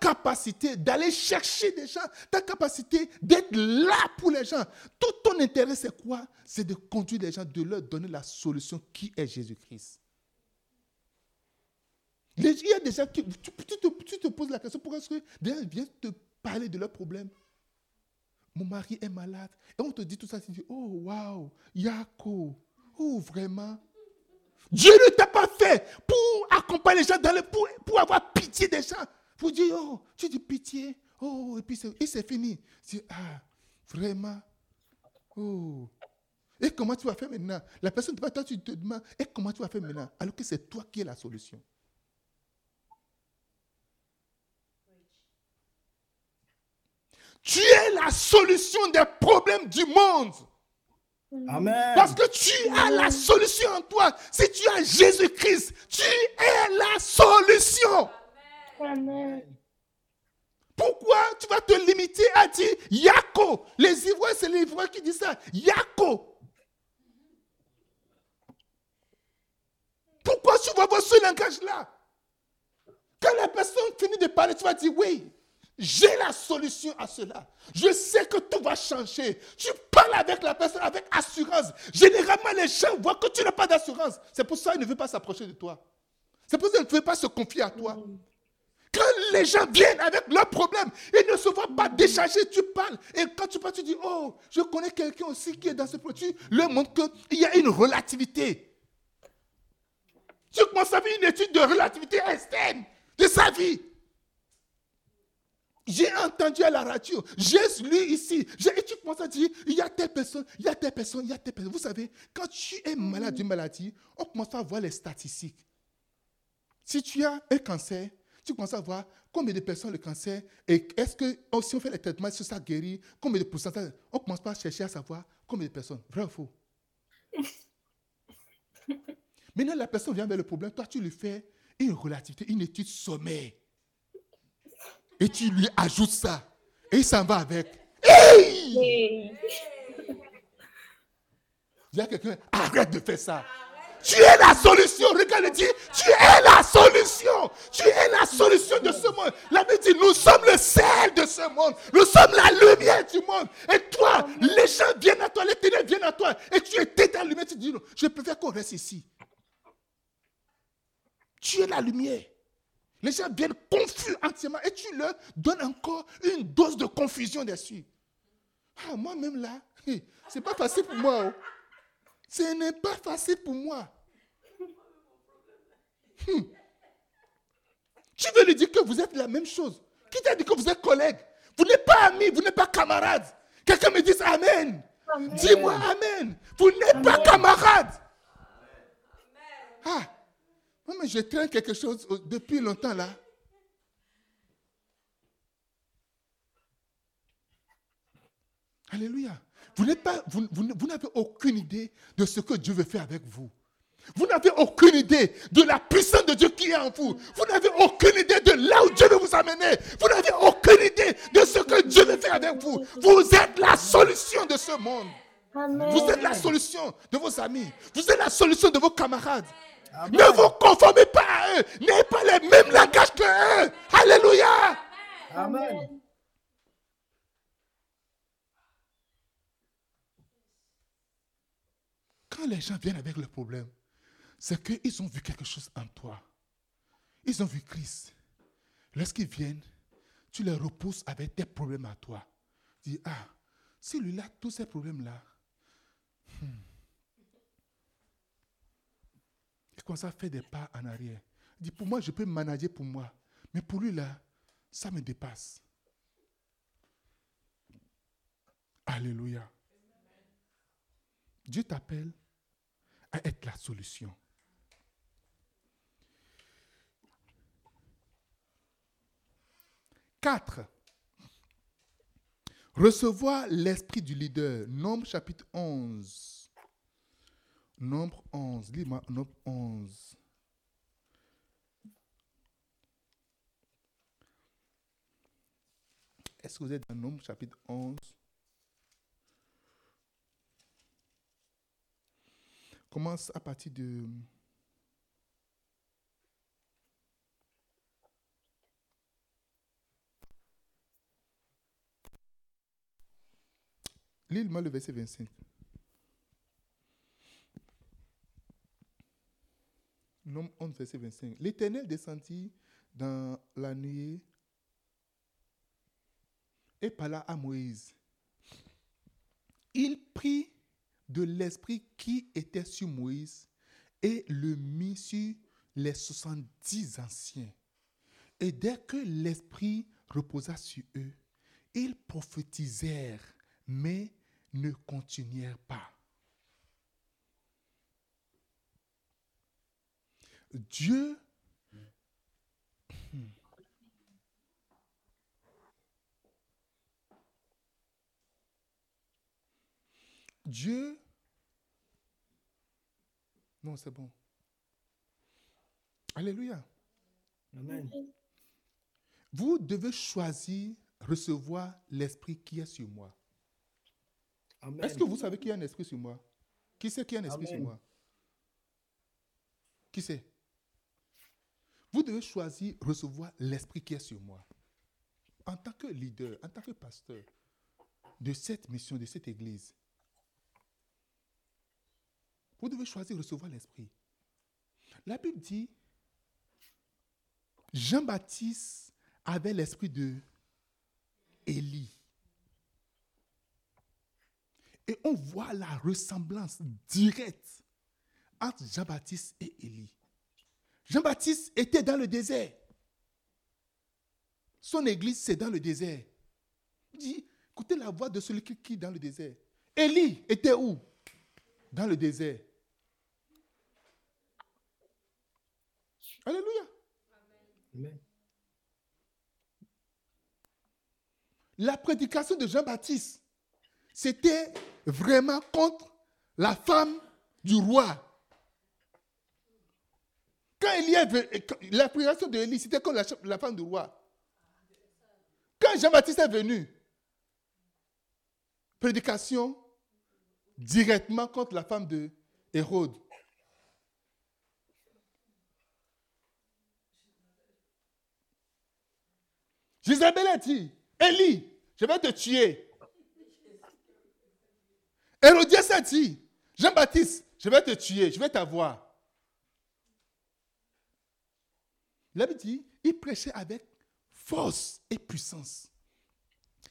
Capacité d'aller chercher des gens, ta capacité d'être là pour les gens. Tout ton intérêt, c'est quoi? C'est de conduire les gens, de leur donner la solution qui est Jésus-Christ. Il y a des gens qui. Tu, te, poses la question pourquoi est-ce que des gens viennent te parler de leurs problèmes? Mon mari est malade. Et on te dit tout ça, tu dis Oh, waouh, Yako. Oh, vraiment Dieu ne t'a pas fait pour accompagner les gens dans le, pour, pour avoir pitié des gens. Pour dire, oh, tu dis pitié. Oh, et puis c'est fini. ah, vraiment? Oh. Et comment tu vas faire maintenant? La personne toi, tu te demandes, et comment tu vas faire maintenant? Alors que c'est toi qui es la solution. Tu es la solution des problèmes du monde. Amen. Parce que tu as la solution en toi. Si tu as Jésus-Christ, tu es la solution. Amen. Pourquoi tu vas te limiter à dire Yako? Les Ivoiriens, c'est les Ivoiriens qui disent ça. Yako. Pourquoi tu vas avoir ce langage-là? Quand la personne finit de parler, tu vas dire oui. J'ai la solution à cela. Je sais que tout va changer. Tu parles avec la personne avec assurance. Généralement, les gens voient que tu n'as pas d'assurance. C'est pour ça qu'ils ne veulent pas s'approcher de toi. C'est pour ça qu'ils ne veulent pas se confier à toi. Les gens viennent avec leurs problèmes, ils ne se voient pas décharger, tu parles. Et quand tu parles, tu dis, oh, je connais quelqu'un aussi qui est dans ce produit. leur montre qu'il y a une relativité. Tu commences à faire une étude de relativité externe de sa vie. J'ai entendu à la radio, j'ai lu ici, et tu commences à dire, il y a telle personne, il y a telle personne, il y a telle personne. Vous savez, quand tu es malade d'une maladie, on commence à voir les statistiques. Si tu as un cancer, tu commences à voir combien de personnes le cancer, et est-ce que oh, si on fait les traitements, est-ce que ça guérit, combien de pourcentage, on commence pas à chercher à savoir combien de personnes. Vrai ou faux? Maintenant, la personne vient avec le problème, toi tu lui fais une relativité, une étude sommaire et tu lui ajoutes ça. Et il s'en va avec. Hey! Il y a quelqu'un, arrête de faire ça. Tu es la solution. Regarde, il dit, tu es la solution. Tu es la solution de ce monde. La Bible dit, nous sommes le sel de ce monde. Nous sommes la lumière du monde. Et toi, les gens viennent à toi, les ténèbres viennent à toi. Et tu es ta lumière. Tu dis, non, je préfère qu'on reste ici. Tu es la lumière. Les gens viennent confus entièrement et tu leur donnes encore une dose de confusion dessus. Ah, moi-même là, c'est pas facile pour moi. Oh. Ce n'est pas facile pour moi. Hmm. Tu veux lui dire que vous êtes la même chose. Qui t'a dit que vous êtes collègues? Vous n'êtes pas amis, vous n'êtes pas camarades. Quelqu'un me dise Amen. Dis-moi Amen. Vous n'êtes pas camarades. Ah, mais je traîne quelque chose depuis longtemps là. Alléluia. Vous n'avez pas, vous, vous n'avez aucune idée de ce que Dieu veut faire avec vous. Vous n'avez aucune idée de la puissance de Dieu qui est en vous. Vous n'avez aucune idée de là où Dieu veut vous amener. Vous n'avez aucune idée de ce que Dieu veut faire avec vous. Vous êtes la solution de ce monde. Vous êtes la solution de vos amis. Vous êtes la solution de vos camarades. Ne vous conformez pas à eux. N'ayez pas les mêmes langages que eux. Alléluia. Amen. Quand les gens viennent avec le problème, c'est qu'ils ont vu quelque chose en toi. Ils ont vu Christ. Lorsqu'ils viennent, tu les repousses avec tes problèmes à toi. Tu dis, ah, celui-là, tous ces problèmes-là, hmm, Il commence à faire des pas en arrière. Il dit, pour moi, je peux manager pour moi. Mais pour lui, là, ça me dépasse. Alléluia. Dieu t'appelle à être la solution. Quatre. Recevoir l'esprit du leader. Nombre chapitre 11. Nombre 11. Lis-moi Nombre 11. Est-ce que vous êtes dans Nombre chapitre 11 Commence à partir de... Lis-moi le verset 25. Nom 11, verset 25. L'Éternel descendit dans la nuée et parla à Moïse. Il prit de l'esprit qui était sur Moïse et le mit sur les 70 anciens. Et dès que l'esprit reposa sur eux, ils prophétisèrent, mais ne continuèrent pas. Dieu Dieu. Non, c'est bon. Alléluia. Amen. Vous devez choisir, recevoir l'esprit qui est sur moi. Est-ce que vous savez qu'il y a un esprit sur moi? Qui sait qu'il y a un esprit sur moi? Qui sait vous devez choisir recevoir l'esprit qui est sur moi. en tant que leader, en tant que pasteur de cette mission, de cette église, vous devez choisir de recevoir l'Esprit. La Bible dit, Jean-Baptiste avait l'esprit de Élie. Et on voit la ressemblance directe entre Jean-Baptiste et Élie. Jean-Baptiste était dans le désert. Son église, c'est dans le désert. Il dit, écoutez la voix de celui qui est dans le désert. Élie était où? Dans le désert. Alléluia. La prédication de Jean-Baptiste, c'était vraiment contre la femme du roi. Quand il y avait, la prédication de Élie, c'était contre la, femme du roi. Quand Jean-Baptiste est venu, prédication directement contre la femme de Hérode. Isabelle a dit, Élie, je vais te tuer. Hérodias a dit, Jean-Baptiste, je vais te tuer, je vais t'avoir. Il avait dit, il prêchait avec force et puissance.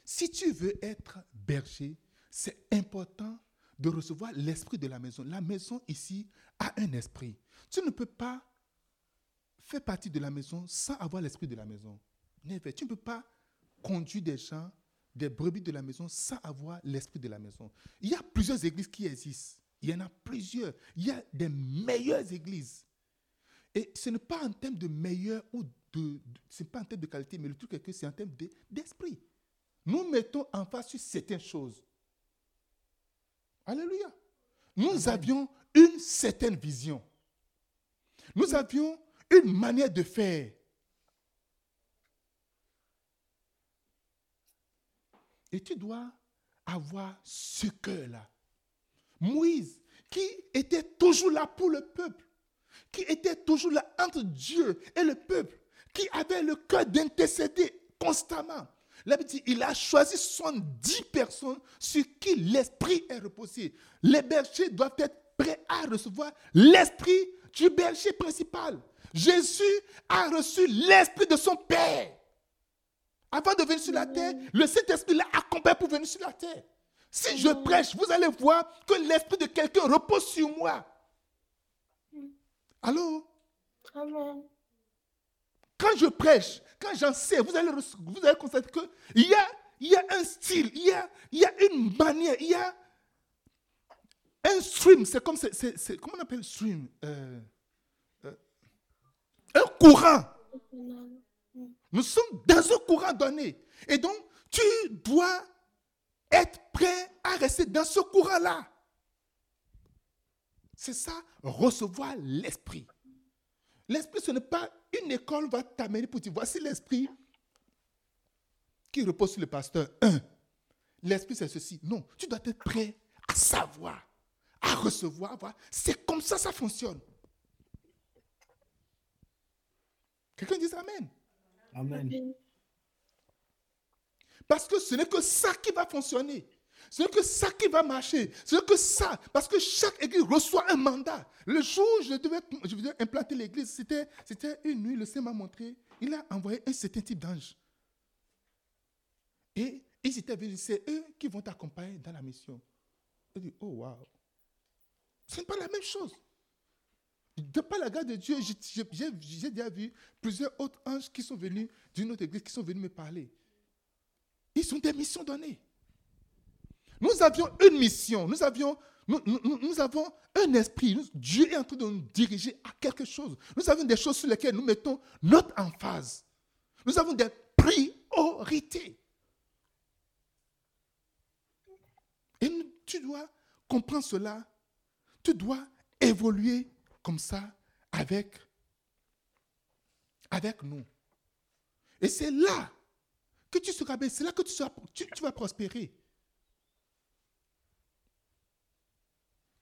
Si tu veux être berger, c'est important de recevoir l'esprit de la maison. La maison ici a un esprit. Tu ne peux pas faire partie de la maison sans avoir l'esprit de la maison. Tu ne peux pas conduire des gens, des brebis de la maison sans avoir l'esprit de la maison. Il y a plusieurs églises qui existent. Il y en a plusieurs. Il y a des meilleures églises. Et ce n'est pas en termes de meilleur ou de. ce n'est pas en termes de qualité, mais le truc est que c'est en termes d'esprit. Nous mettons en face sur certaines choses. Alléluia. Nous avions une certaine vision. Nous avions une manière de faire. Et tu dois avoir ce cœur-là. Moïse, qui était toujours là pour le peuple, qui était toujours là entre Dieu et le peuple, qui avait le cœur d'intercéder constamment. dit, il a choisi 70 personnes sur qui l'esprit est reposé. Les bergers doivent être prêts à recevoir l'esprit du berger principal. Jésus a reçu l'esprit de son Père. Avant de venir sur la terre, le Saint-Esprit l'a accompagné pour venir sur la terre. Si je prêche, vous allez voir que l'esprit de quelqu'un repose sur moi. Allô? Amen. Quand je prêche, quand j'en sais, vous allez, vous allez constater qu'il y a, il y a un style, il y a, il y a une manière, il y a un stream. C'est comme, c'est, comment on appelle stream? Euh, euh, un courant. Nous sommes dans un courant donné. Et donc, tu dois être prêt à rester dans ce courant-là. C'est ça, recevoir l'esprit. L'esprit, ce n'est pas une école va t'amener pour dire, voici l'esprit qui repose sur le pasteur. Un, l'esprit c'est ceci. Non, tu dois être prêt à savoir, à recevoir. C'est comme ça ça fonctionne. Quelqu'un dit Amen. Amen. Parce que ce n'est que ça qui va fonctionner. Ce n'est que ça qui va marcher. Ce n'est que ça. Parce que chaque église reçoit un mandat. Le jour où je devais, je devais implanter l'église, c'était, c'était une nuit, le Seigneur m'a montré. Il a envoyé un certain type d'ange. Et ils étaient venus, c'est eux qui vont t'accompagner dans la mission. Je dis, oh wow. Ce n'est pas la même chose. De par la grâce de Dieu, j'ai déjà vu plusieurs autres anges qui sont venus d'une autre église, qui sont venus me parler. Ils ont des missions données. Nous avions une mission, nous avions, nous, avons un esprit. Dieu est en train de nous diriger à quelque chose. Nous avons des choses sur lesquelles nous mettons notre emphase. Nous avons des priorités. Et tu dois comprendre cela. Tu dois évoluer comme ça avec, avec nous. Et c'est là que tu seras bien, c'est là que tu, seras, tu, vas prospérer.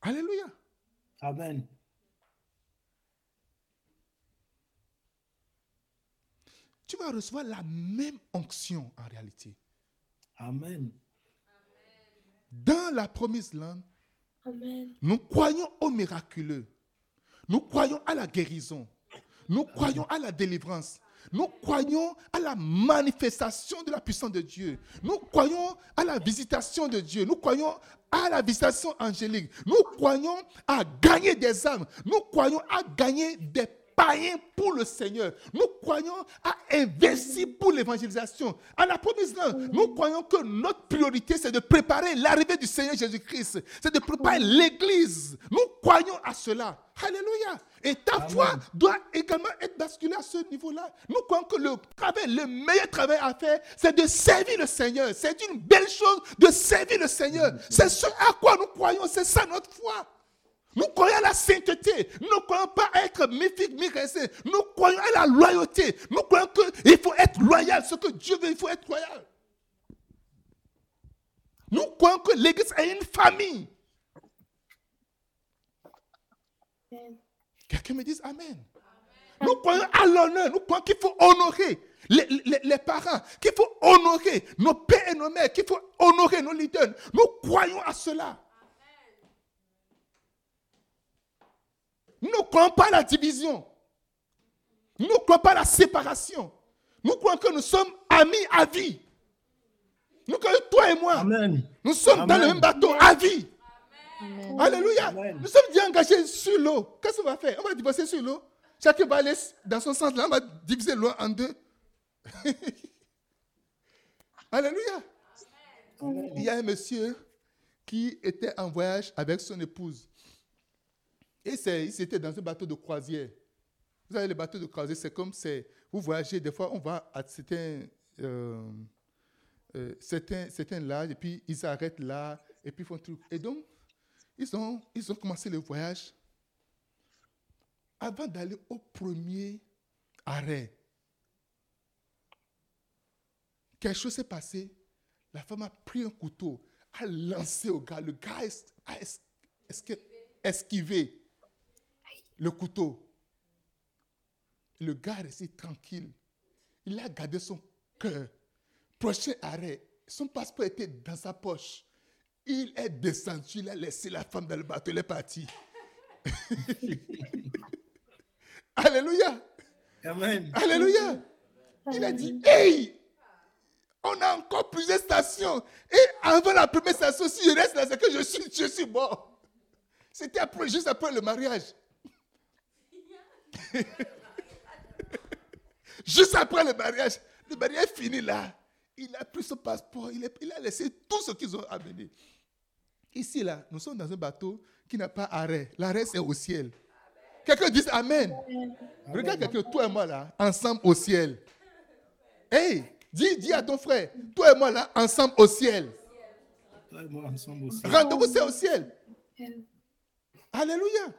Alléluia. Amen. tu vas recevoir la même onction en réalité. Amen. Dans la promise land, Amen. nous croyons au miraculeux. Nous croyons à la guérison. Nous croyons à la délivrance. Nous croyons à la manifestation de la puissance de Dieu. Nous croyons à la visitation de Dieu. Nous croyons à la visitation angélique. Nous croyons à gagner des âmes. Nous croyons à gagner des païens pour le Seigneur. Nous croyons à investir pour l'évangélisation. À la promesse, nous croyons que notre priorité, c'est de préparer l'arrivée du Seigneur Jésus-Christ. C'est de préparer l'Église. Nous croyons à cela. Alléluia. Et ta foi doit également être basculée à ce niveau-là. Nous croyons que le travail, le meilleur travail à faire, c'est de servir le Seigneur. C'est une belle chose de servir le Seigneur. C'est ce à quoi nous croyons. C'est ça notre foi. Nous croyons à la sainteté. Nous ne croyons pas à être méfique, mécanisé. Nous croyons à la loyauté. Nous croyons qu'il faut être loyal. Ce que Dieu veut, il faut être loyal. Nous croyons que l'Église est une famille. Quelqu'un me dise Amen. Nous croyons à l'honneur. Nous croyons qu'il faut honorer les- les parents, qu'il faut honorer nos pères et nos mères, qu'il faut honorer nos leaders. Nous croyons à cela. Nous ne croyons pas à la division. Nous ne croyons pas à la séparation. Nous croyons que nous sommes amis à vie. Nous croyons, toi et moi, Amen. nous sommes dans le même bateau à vie. Amen. Alléluia. Amen. Nous sommes déjà engagés sur l'eau. Qu'est-ce qu'on va faire? On va divorcer sur l'eau. Chacun va aller dans son sens. Là, on va diviser l'eau en deux. Alléluia. Il y a un monsieur qui était en voyage avec son épouse. Et ils étaient dans un bateau de croisière. Vous savez, les bateaux de croisière, c'est comme c'est, vous voyagez, des fois, on va à certains, euh, euh, certains, certains et puis ils s'arrêtent là, et puis font truc. Et donc, ils ont, ils ont commencé le voyage. Avant d'aller au premier arrêt, quelque chose s'est passé. La femme a pris un couteau, a lancé au gars. Le gars a es- esqui- esquivé le couteau. Le gars est resté tranquille. Il a gardé son cœur. Prochain arrêt, son passeport était dans sa poche. Il est descendu, il a laissé la femme dans le bateau, il est parti. Alléluia. Amen. Alléluia. Il a dit, hey, on a encore plusieurs stations. Et avant la première station, si je reste là, c'est que je suis, je suis mort. C'était après, juste après le mariage. juste après le mariage. Le mariage est fini là. Il a pris son passeport, il a, il a laissé tout ce qu'ils ont amené. Ici, là, nous sommes dans un bateau qui n'a pas arrêt. L'arrêt, c'est au ciel. Quelqu'un dit Amen. Regarde quelqu'un, toi et moi là, ensemble au ciel. Hey, dis, dis à ton frère, toi et moi là, ensemble au ciel. Toi et moi ensemble aussi. Rendez-vous, c'est au ciel. Alléluia.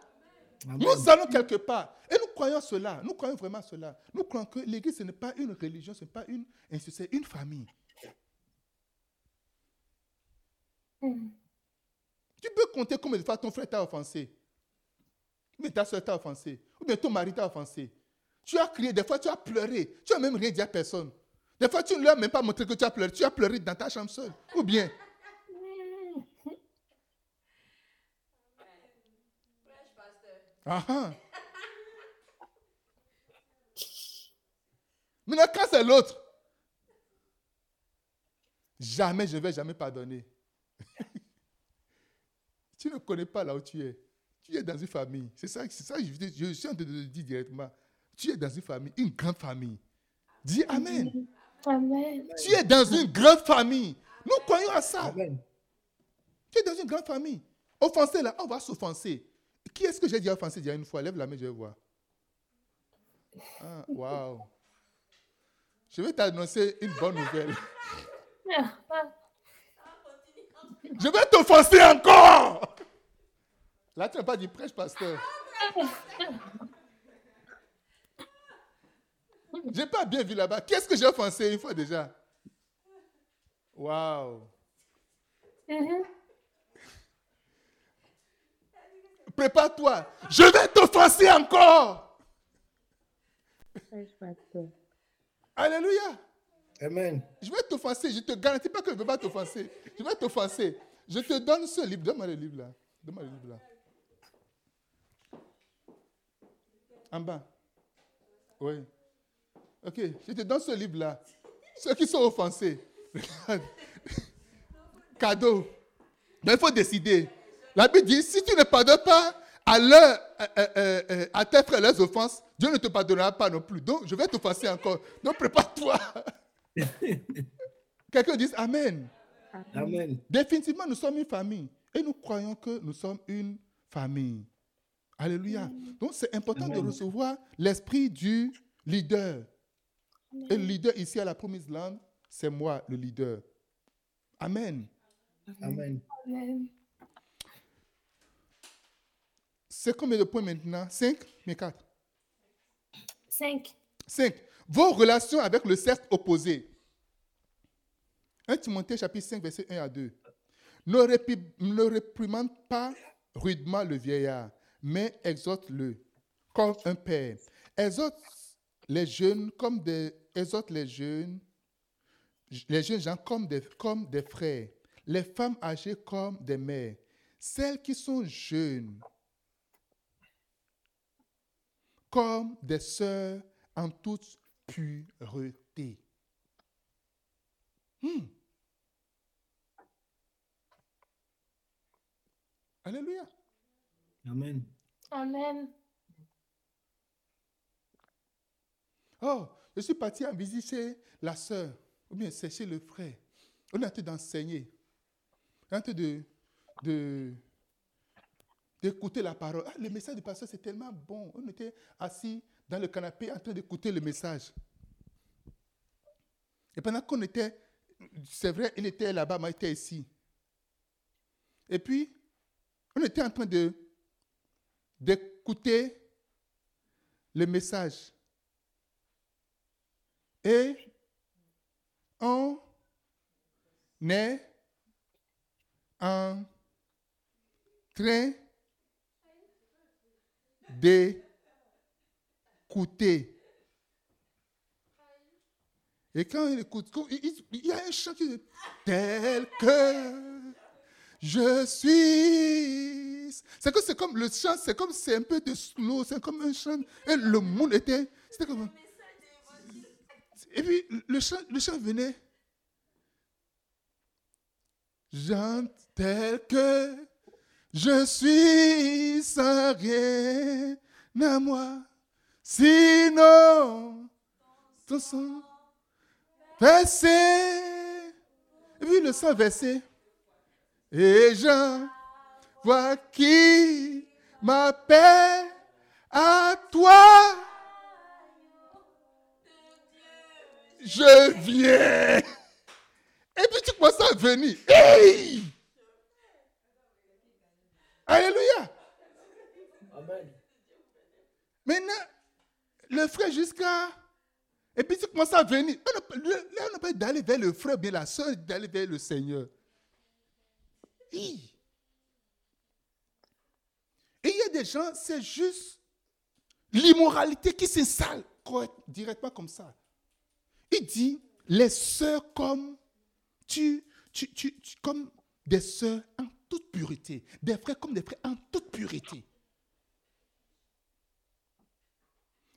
Amen. Nous allons quelque part. Et croyons cela. Nous croyons vraiment cela. Nous croyons que l'église, ce n'est pas une religion, ce n'est pas une institution, c'est une famille. Mm. Tu peux compter combien de fois ton frère t'a offensé? Mais ta soeur t'a offensé? Ou bien ton mari t'a offensé? Tu as crié, des fois tu as pleuré. Tu n'as même rien dit à personne. Des fois tu ne lui as même pas montré que tu as pleuré. Tu as pleuré dans ta chambre seule. Ou bien. Ah Maintenant, quand c'est l'autre, jamais, je ne vais jamais pardonner. tu ne connais pas là où tu es. Tu es dans une famille. C'est ça, c'est ça que je, suis en train de le dire directement. Tu es dans une famille, une grande famille. Dis Amen. Amen. Tu es dans une grande famille. Nous croyons à ça. Amen. Tu es dans une grande famille. Offensé là, on va s'offenser. Qui est-ce que j'ai déjà offensé déjà une fois? Lève la main, je vais voir. Ah, waouh. Je vais t'annoncer une bonne nouvelle. Je vais t'offenser encore. Là, tu n'as pas dit prêche, pasteur. J'ai pas bien vu là-bas. Qu'est-ce que j'ai offensé une fois déjà? Waouh. Prépare-toi. Je vais t'offenser encore. Prêche, pasteur. Alléluia. Amen. Je vais t'offenser. Je te garantis pas que je ne vais pas t'offenser. Je vais t'offenser. Je te donne ce livre. Donne-moi le livre là. Donne-moi le livre là. En bas. Oui. Ok. Je te donne ce livre là. Ceux qui sont offensés. Regarde. Cadeau. Mais il faut décider. La Bible dit si tu ne pardonnes pas à, leur, euh, euh, euh, à tes frères leurs offenses, Dieu ne te pardonnera pas non plus. Donc, je vais t'offenser encore. Donc, prépare-toi. Quelqu'un dit Amen. Amen. Définitivement, nous sommes une famille. Et nous croyons que nous sommes une famille. Alléluia. Donc, c'est important de recevoir l'esprit du leader. Et le leader ici à la Promise Land, c'est moi, le leader. Amen. Amen. Amen. C'est combien de points maintenant? 5 mais 4 5. 5. Vos relations avec le cercle opposé. 1 Timothée chapitre 5, verset 1 à 2. Ne, ne réprimande pas rudement le vieillard, mais exhorte-le comme un père. Exhorte les jeunes comme des, exhorte les jeunes, les jeunes gens comme des frères, les femmes âgées comme des mères, celles qui sont jeunes comme des sœurs en toute pureté. Hmm. Alléluia. Amen. Amen. Oh, je suis parti en visite chez la sœur, ou bien c'est chez le frère. On est en train d'enseigner. On est en train de, de- d'écouter la parole. Ah, le message du pasteur, c'est tellement bon. On était assis dans le canapé en train d'écouter le message. Et pendant qu'on était, c'est vrai, il était là-bas, moi j'étais ici. Et puis, on était en train de d'écouter le message. Et on est en train d'écouter. Et quand il écoute, il y a un chant qui dit Tel que je suis. C'est que c'est comme le chant, c'est comme c'est un peu de slow, c'est comme un chant. Et le monde était. C'était comme. Et puis le chant, le chant venait. Jean tel que je suis sans rien à moi. Sinon, ton sang versé. Et puis le sang versé. Et Jean, vois qui m'appelle à toi. Je viens. Et puis tu commences à venir. Alléluia. Amen. Maintenant, le frère jusqu'à... Et puis tu commences à venir. Là, on n'a pas d'aller vers le frère, bien la soeur, d'aller vers le Seigneur. Hi. Et il y a des gens, c'est juste l'immoralité qui s'installe directement comme ça. Il dit, les sœurs comme tu, tu, tu, tu- comme des sœurs en toute pureté, des frères comme des frères en toute pureté.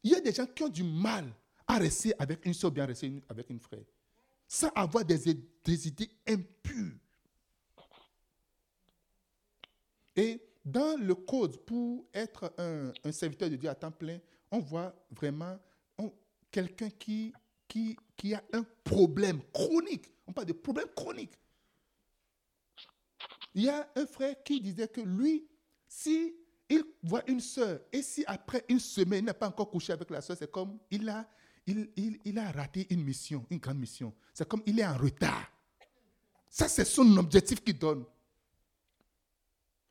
Il y a des gens qui ont du mal à rester avec une soeur, bien rester avec une frère, sans avoir des, idées impures. Et dans le code pour être un, serviteur de Dieu à temps plein, on voit vraiment quelqu'un qui, qui, qui a un problème chronique. On parle de problème chronique. Il y a un frère qui disait que lui, si il voit une soeur et si après une semaine il n'a pas encore couché avec la soeur, c'est comme il a, il, a raté une mission, une grande mission. C'est comme il est en retard. Ça, c'est son objectif qu'il donne.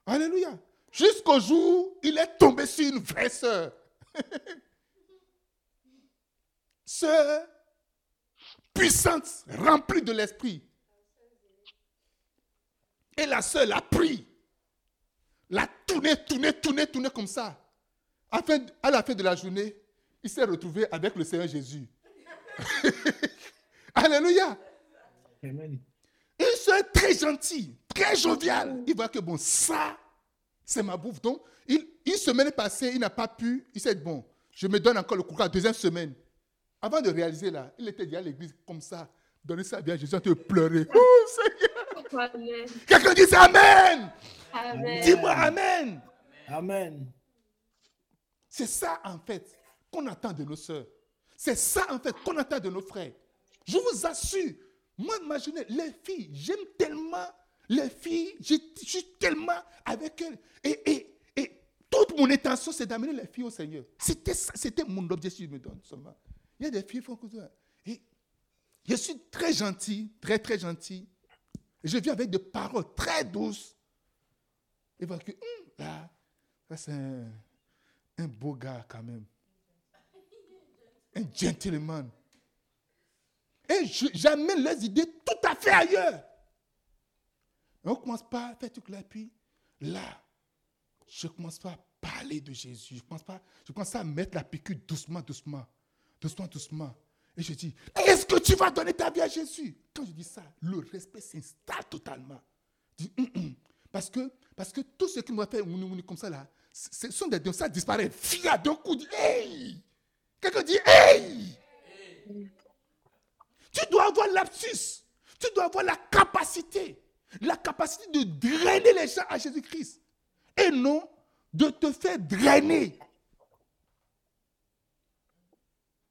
Alléluia. Jusqu'au jour, il est tombé sur une vraie sœur. sœur puissante, remplie de l'esprit. Et la sœur l'a pris, l'a tourné, tourné, tourné, tourné comme ça. À, la fin de la journée, il s'est retrouvé avec le Seigneur Jésus. Alléluia. Amen. Une soeur très gentille, très joviale. Il voit que bon, ça, c'est ma bouffe. Donc, il, une semaine passée, il n'a pas pu. Il s'est dit, bon, je me donne encore le courage. Deuxième semaine. Avant de réaliser là, il était déjà à l'église comme ça, donner sa vie à Jésus, en train de pleurer. Oh Seigneur. Amen. Quelqu'un dit Amen. Amen. Dis-moi Amen. Amen. C'est ça en fait qu'on attend de nos sœurs. C'est ça en fait qu'on attend de nos frères. Je vous assure, moi, imaginez, les filles, j'aime tellement les filles, je suis tellement avec elles. Et, et, et toute mon intention, c'est d'amener les filles au Seigneur. C'était mon objectif, je me donne seulement. Il y a des filles qui font. Et je suis très gentil, très, très gentil. Je viens avec des paroles très douces. Et voilà que, hum, là, c'est un, beau gars quand même. Un gentleman. Et j'amène leurs idées tout à fait ailleurs. On commence par faire tout là, puis là, je commence pas à parler de Jésus. Je commence, pas, je commence à mettre la piqûre doucement, doucement, doucement, doucement. Et je dis, est-ce que tu vas donner ta vie à Jésus? Quand je dis ça, le respect s'installe totalement. Hum, hum. Parce que, parce que tout ce qui m'a fait comme ça là, ce sont des dons, ça disparaît. Fia d'un coup, dit, hey Quelqu'un dit, hey Tu dois avoir l'absus. Tu dois avoir la capacité. La capacité de drainer les gens à Jésus-Christ. Et non de te faire drainer.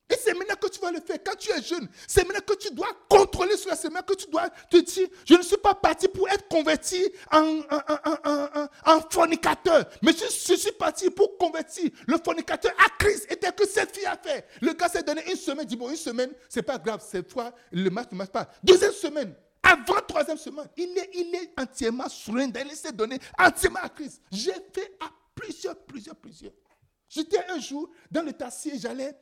Et c'est maintenant que tu vas le faire. Quand tu es jeune, c'est maintenant que tu dois contrôler cela. C'est maintenant que tu dois te dire, je ne suis pas parti pour être converti en, en- en- en- fornicateur. Mais je, suis parti pour convertir le fornicateur à Christ. Et tel que cette fille a fait. Le gars s'est donné une semaine. Dit, bon, une semaine, c'est pas grave. Cette fois, le match ne marche pas. Deuxième semaine. Avant troisième semaine, il est, il est entièrement surrender. Il s'est donné entièrement à Christ. J'ai fait à plusieurs, plusieurs, plusieurs. J'étais un jour dans le taxi j'allais.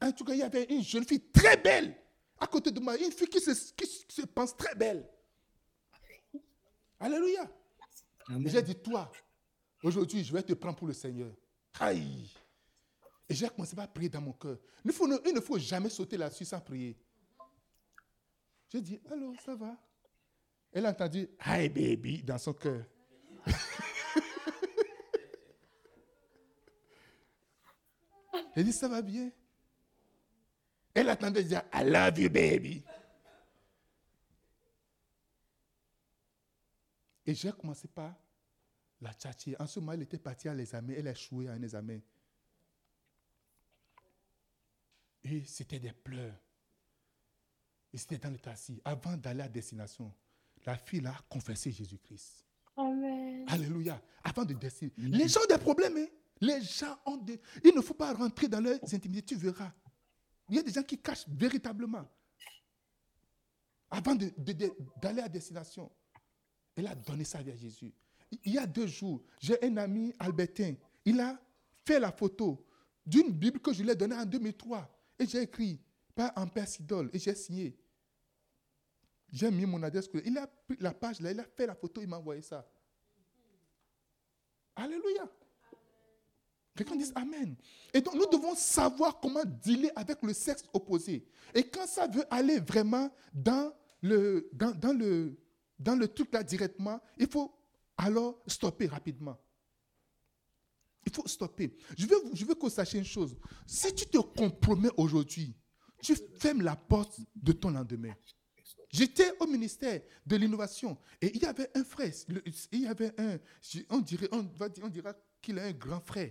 En tout cas, il y avait une jeune fille très belle à côté de moi. Une fille qui se, qui se pense très belle. Alléluia. J'ai dit, toi, aujourd'hui, je vais te prendre pour le Seigneur. Aïe. Et j'ai commencé à prier dans mon cœur. Il, faut, il ne faut jamais sauter là-dessus sans prier. J'ai dit, allô, ça va? Elle a entendu, hi baby, dans son cœur. J'ai dit, ça va bien? Elle attendait dire, I love you baby. Et j'ai commencé par la tchatcher. En ce moment, elle était partie à l'examen. Elle a échoué à un examen. Et c'était des pleurs. Et c'était dans le taxi. Avant d'aller à destination, la fille a confessé Jésus-Christ. Amen. Alléluia. Avant de décider. Les gens ont des problèmes. hein. Les gens ont des... Il ne faut pas rentrer dans leurs intimités. Tu verras. Il y a des gens qui cachent véritablement. Avant d'aller à destination. Elle a donné sa vie à Jésus. Il y a deux jours, j'ai un ami albertain. Il a fait la photo d'une Bible que je lui ai donnée en 2003. Et j'ai écrit, pas en persidol, et j'ai signé. J'ai mis mon adresse. Il a pris la page là, il a fait la photo, il m'a envoyé ça. Alléluia. Quelqu'un dise Amen. Et donc, nous devons savoir comment dealer avec le sexe opposé. Et quand ça veut aller vraiment dans le, dans, dans le, dans le truc là directement, il faut alors stopper rapidement. Il faut stopper. Je veux, je veux que vous sachiez une chose. Si tu te compromets aujourd'hui, tu fermes la porte de ton lendemain. J'étais au ministère de l'innovation et il y avait un frère, il y avait un, on dirait, on va dire, on dira qu'il a un grand frère.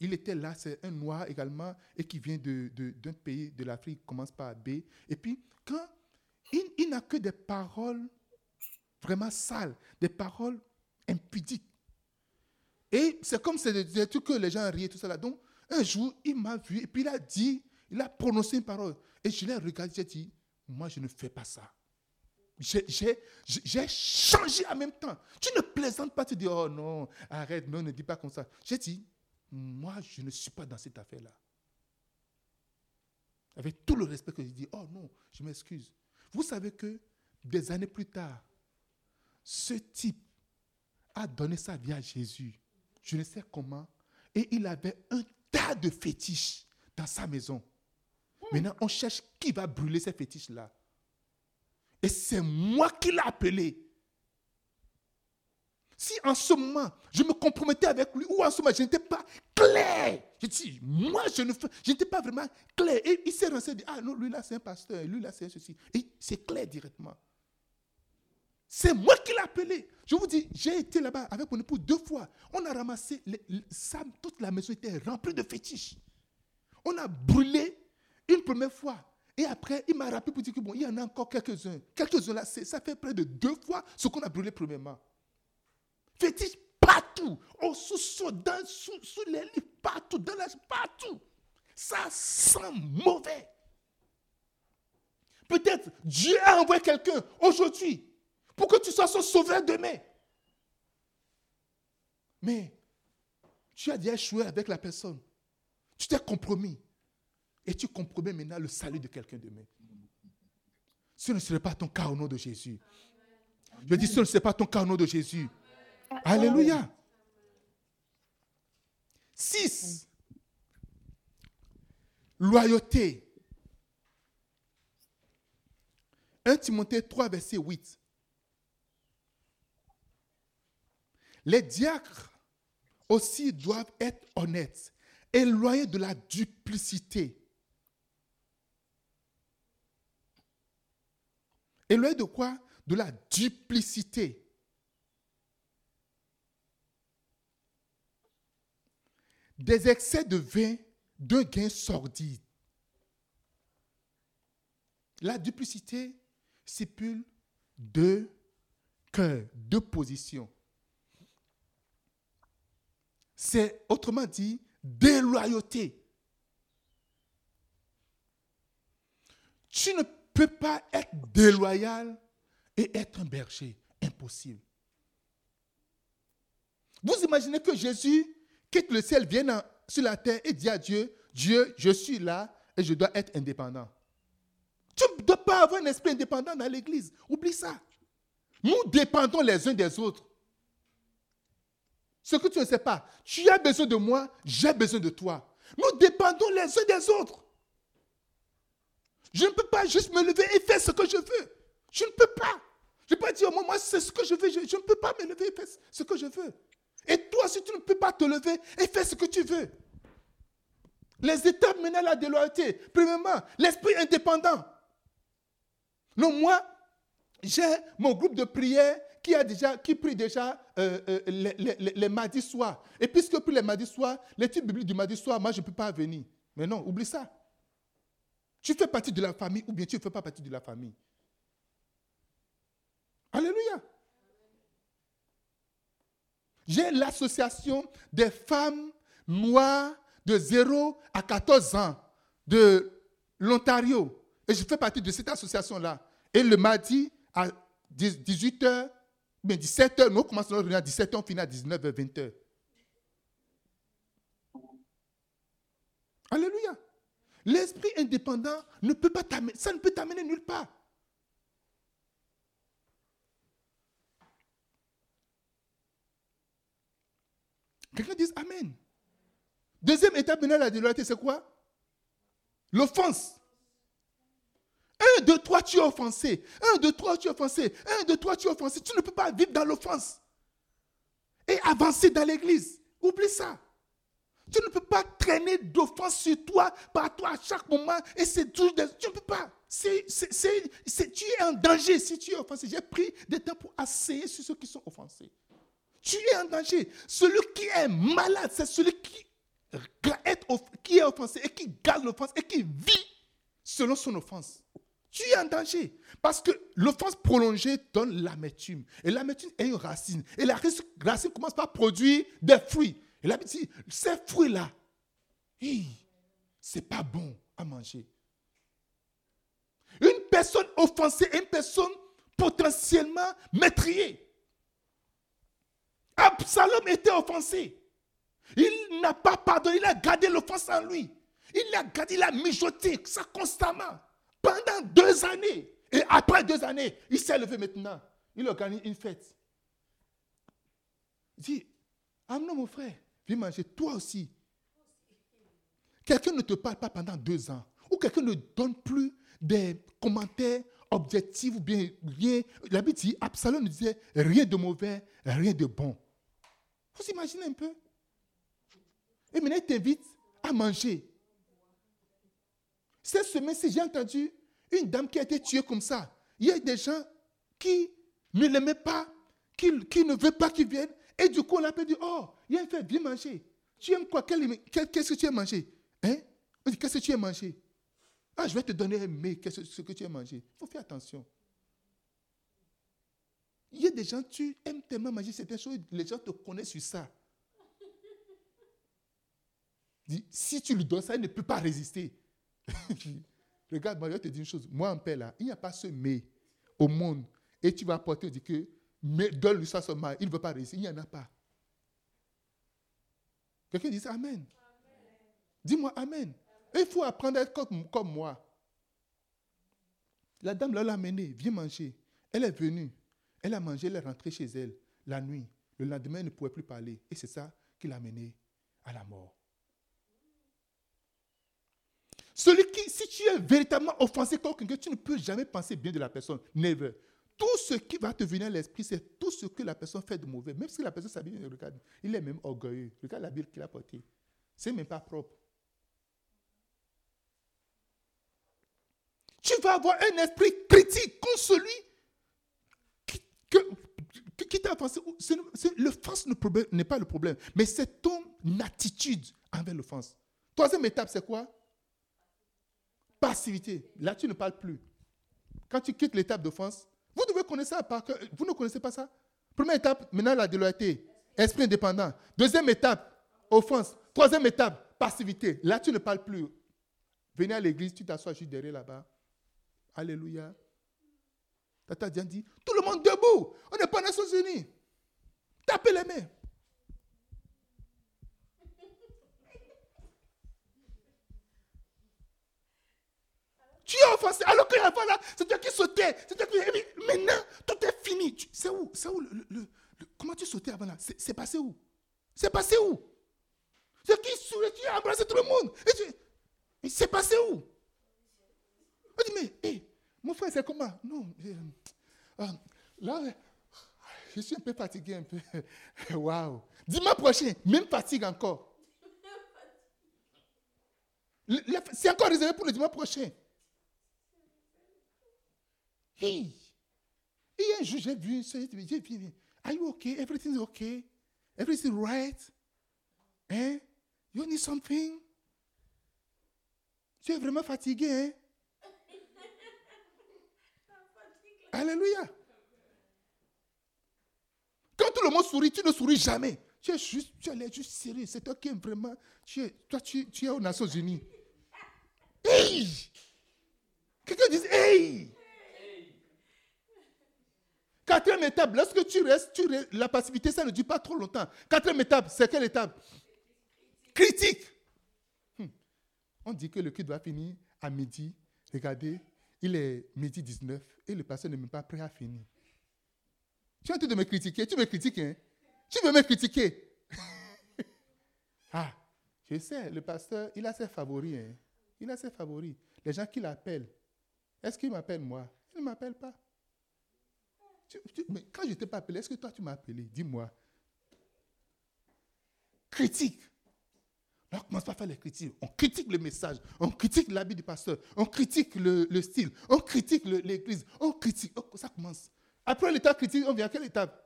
Il était là, c'est un noir également et qui vient de- de- d'un pays de l'Afrique, commence par B. Et puis, quand il, n'a que des paroles vraiment sales, des paroles impudiques. Et c'est comme c'est des, trucs que les gens riaient, tout ça là. Donc, un jour, il m'a vu et puis il a dit, il a prononcé une parole. Et je l'ai regardé, j'ai dit, moi, je ne fais pas ça. J'ai changé en même temps. Tu ne plaisantes pas, tu dis, oh non, arrête, non, ne dis pas comme ça. J'ai dit, moi, je ne suis pas dans cette affaire-là. Avec tout le respect que j'ai dit, oh non, je m'excuse. Vous savez que des années plus tard, ce type a donné sa vie à Jésus. Je ne sais comment. Et il avait un tas de fétiches dans sa maison. Maintenant, on cherche qui va brûler ces fétiches-là. Et c'est moi qui l'ai appelé. Si en ce moment, je me compromettais avec lui, ou en ce moment, je n'étais pas clair. Je dis, moi, je ne je n'étais pas vraiment clair. Et il s'est renseigné, ah non, lui là, c'est un pasteur, lui là, c'est ceci. Et c'est clair directement. C'est moi qui l'ai appelé. Je vous dis, j'ai été là-bas avec mon époux deux fois. On a ramassé, toute la maison était remplie de fétiches. On a brûlé une première fois. Et après, il m'a rappelé pour dire que y en a encore quelques-uns. Quelques-uns là, ça fait près de deux fois ce qu'on a brûlé premièrement. Fétiche partout. Au sous-sol, sous, les lits, partout, dans la, partout. Ça sent mauvais. Peut-être Dieu a envoyé quelqu'un aujourd'hui pour que tu sois son sauveur demain. Mais tu as déjà échoué avec la personne. Tu t'es compromis. Et tu compromets maintenant le salut de quelqu'un demain. Ce ne serait pas ton cas au nom de Jésus. Je dis, ce ne serait pas ton cas au nom de Jésus. Alléluia. 6. Loyauté. 1 Timothée 3, verset 8. Les diacres aussi doivent être honnêtes, éloignés de la duplicité. Éloignés de quoi? De la duplicité. Des excès de vin, de gains sordides. La duplicité stipule deux cœurs, deux positions c'est autrement dit déloyauté. Tu ne peux pas être déloyal et être un berger. Impossible. Vous imaginez que Jésus quitte le ciel, vienne sur la terre et dit à Dieu, Dieu, je suis là et je dois être indépendant. Tu ne dois pas avoir un esprit indépendant dans l'église. Oublie ça. Nous dépendons les uns des autres. Ce que tu ne sais pas, tu as besoin de moi, j'ai besoin de toi. Nous dépendons les uns des autres. Je ne peux pas juste me lever et faire ce que je veux. Je ne peux pas. Je ne peux pas dire, moi, moi c'est ce que je veux. Je, ne peux pas me lever et faire ce que je veux. Et toi, si tu ne peux pas te lever et faire ce que tu veux. Les étapes mènent à la déloyauté. Premièrement, l'esprit indépendant. Non, moi, j'ai mon groupe de prière qui, a déjà, qui prie déjà euh, euh, les, mardis soirs. Et puisque prie les mardis soirs, l'étude biblique du mardi soir, moi, je ne peux pas venir. Mais non, oublie ça. Tu fais partie de la famille ou bien tu ne fais pas partie de la famille. Alléluia. J'ai l'association des femmes noires de 0 à 14 ans de l'Ontario. Et je fais partie de cette association-là. Et le mardi à 18h, mais 17h, nous commençons à à 17h, on finit à 19h, 20h. Alléluia. L'esprit indépendant ne peut pas t'amener, ça ne peut t'amener nulle part. Quelqu'un dit Amen. Deuxième étape de la déloyauté, c'est quoi? L'offense. Un, deux, trois, tu es offensé. Un, deux, trois, tu es offensé. Un, deux, trois, tu es offensé. Tu ne peux pas vivre dans l'offense et avancer dans l'église. Oublie ça. Tu ne peux pas traîner d'offense sur toi, par toi à chaque moment. Et c'est tout. Tu ne peux pas. Tu es en danger si tu es offensé. J'ai pris des temps pour asseyer sur ceux qui sont offensés. Tu es en danger. Celui qui est malade, c'est celui qui, est offensé et qui garde l'offense et qui vit selon son offense tu es en danger. Parce que l'offense prolongée donne l'amertume. Et l'amertume est une racine. Et la racine commence par produire des fruits. Et là, dit, ces fruits-là, c'est pas bon à manger. Une personne offensée une personne potentiellement maîtriée. Absalom était offensé. Il n'a pas pardonné, il a gardé l'offense en lui. Il a gardé, il a mijoté ça constamment pendant deux années. Et après deux années, il s'est levé maintenant. Il organise une fête. Il dit, amenez mon frère, viens manger, toi aussi. Quelqu'un ne te parle pas pendant deux ans, où quelqu'un ne donne plus des commentaires objectifs ou bien rien. La Bible dit, Absalom ne disait rien de mauvais, rien de bon. Vous imaginez un peu Et maintenant, il t'invite à manger. Cette semaine-ci, j'ai entendu une dame qui a été tuée comme ça. Il y a des gens qui ne l'aimaient pas, qui, ne veulent pas qu'il vienne. Et du coup, on l'a dit, oh, il y a un fait, viens manger. Tu aimes quoi? Qu'est-ce que tu as mangé Hein? Qu'est-ce que tu as mangé Ah, je vais te donner un mais, qu'est-ce que tu as mangé Il faut faire attention. Il y a des gens, tu aimes tellement manger certaines choses, les gens te connaissent sur ça. Si tu lui donnes ça, il ne peut pas résister. Regarde, je te dire une chose. Moi, en paix, là, il n'y a pas ce mais au monde. Et tu vas apporter, dire que, mais donne-lui ça seulement. Il ne veut pas résister. Il n'y en a pas. Quelqu'un dit Amen. Dis-moi Amen. il faut apprendre à être comme, comme moi. La dame l'a amenée, viens manger. Elle est venue. Elle a mangé, elle est rentrée chez elle la nuit. Le lendemain, elle ne pouvait plus parler. Et c'est ça qui l'a amenée à la mort. Celui qui, si tu es véritablement offensé quelqu'un, tu ne peux jamais penser bien de la personne. Never. Tout ce qui va te venir à l'esprit, c'est tout ce que la personne fait de mauvais. Même si la personne s'habille, regarde, il est même orgueilleux. Regarde la Bible qu'il a portée. C'est même pas propre. Tu vas avoir un esprit critique contre celui qui, qui t'a offensé. L'offense n'est pas le problème, mais c'est ton attitude envers l'offense. Troisième étape, c'est quoi? Passivité. Là, tu ne parles plus. Quand tu quittes l'étape d'offense, vous devez connaître ça Vous ne connaissez pas ça? Première étape, maintenant la déloyauté. Esprit indépendant. Deuxième étape, offense. Troisième étape, passivité. Là, tu ne parles plus. Venez à l'église, tu t'assois juste derrière là-bas. Alléluia. Tata Diane dit, tout le monde debout. On n'est pas aux Nations Unies. Tapez les mains. Tu es offensé. Alors que avant là, c'est toi qui sautais. C'est toi qui. Maintenant, tout est fini. C'est où? C'est où le, Comment tu sautais avant là? C'est passé où? C'est passé où? C'est qui sourit Tu as embrassé tout le monde? Et c'est passé où? On dit, mais, mon frère, c'est comment? Non. Euh, euh, là, je suis un peu fatigué, un peu. Waouh. Dimanche prochain, même fatigue encore. C'est encore réservé pour le dimanche prochain. Hey! Et un jour, j'ai vu, j'ai vu, are you okay? Everything's okay? Everything's right? Hein? You need something? Tu es vraiment fatigué, hein? Alléluia. Quand tout le monde sourit, tu ne souris jamais. Tu es juste, tu es juste sérieux. C'est toi qui es vraiment. Tu es, toi, tu, tu es aux Nations Unies. Hey! Quelqu'un dit Hey! Quatrième étape, lorsque tu restes, tu la passivité, ça ne dure pas trop longtemps. Quatrième étape, c'est quelle étape? Critique. Hmm. On dit que le culte doit finir à midi. Regardez, il est midi 19 et le pasteur n'est même pas prêt à finir. Tu es en train de me critiquer. Tu me critiques, hein Tu veux me critiquer Ah, je sais, le pasteur, il a ses favoris. Hein? Il a ses favoris. Les gens qui l'appellent. Est-ce qu'il m'appelle moi? Il ne m'appelle pas mais quand je ne t'ai pas appelé, est-ce que toi tu m'as appelé? Dis-moi. Critique. On commence pas à faire les critiques. On critique le message, on critique l'habit du pasteur, on critique le, style, on critique l'église, on critique. Oh, ça commence. Après l'état critique, on vient à quelle étape?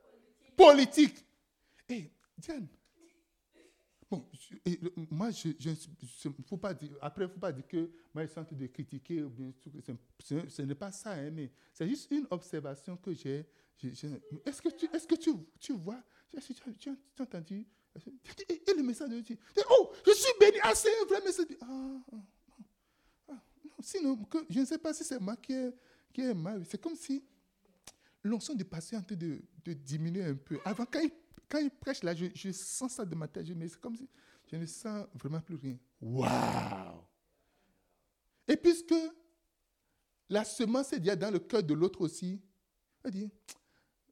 Politique. Et eh, Diane, Bon, moi, je, faut pas dire, après, il ne faut pas dire que moi, je suis en train de critiquer, ou bien, ce, n'est pas ça, hein, mais c'est juste une observation que j'ai. Est-ce que, tu, est que tu, tu vois, tu, as entendu et, le message de Dieu Oh, je suis béni, ah, c'est un vrai message. Ah, ah, ah, non, sinon, je ne sais pas si c'est moi qui est mal. C'est comme si l'onction du passé est de, de diminuer un peu. Avant, quand il prêche là, je, sens ça de ma tête. Mais c'est comme si je ne sens vraiment plus rien. Waouh! Et puisque la semence est déjà dans le cœur de l'autre aussi, il dit,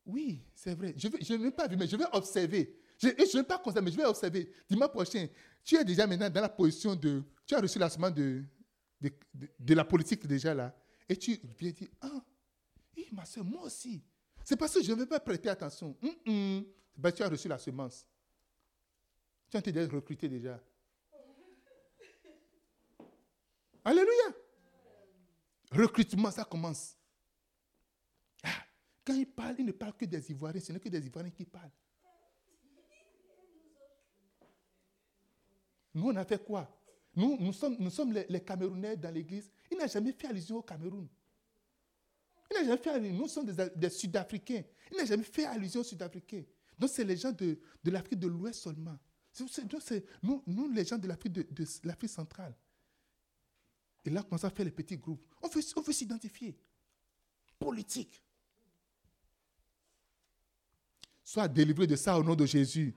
oui, c'est vrai. Je, je ne vais pas vu, mais je vais observer. Je ne vais pas constater, mais je vais observer. Dimanche prochain, tu es déjà maintenant dans la position de. Tu as reçu la semence de, de, la politique déjà là, et tu viens dire, ah, ma soeur, moi aussi. C'est parce que je ne vais pas prêter attention. Tu as reçu la semence. Tu as été recruté déjà. Alléluia. Recrutement, ça commence. Ah, quand il parle, il ne parle que des Ivoiriens. Ce n'est que des Ivoiriens qui parlent. Nous, on a fait quoi? Nous, nous sommes, nous sommes les, Camerounais dans l'église. Il n'a jamais fait allusion au Cameroun. Il n'a jamais fait allusion. Nous sommes des, Sud-Africains. Il n'a jamais fait allusion aux Sud-Africains. Donc, c'est les gens de, l'Afrique de l'Ouest seulement. Nous, nous, les gens de l'Afrique de, de l'Afrique centrale. Et là, on commence à faire les petits groupes. On veut, on veut s'identifier. Politique. Sois délivré de ça au nom de Jésus.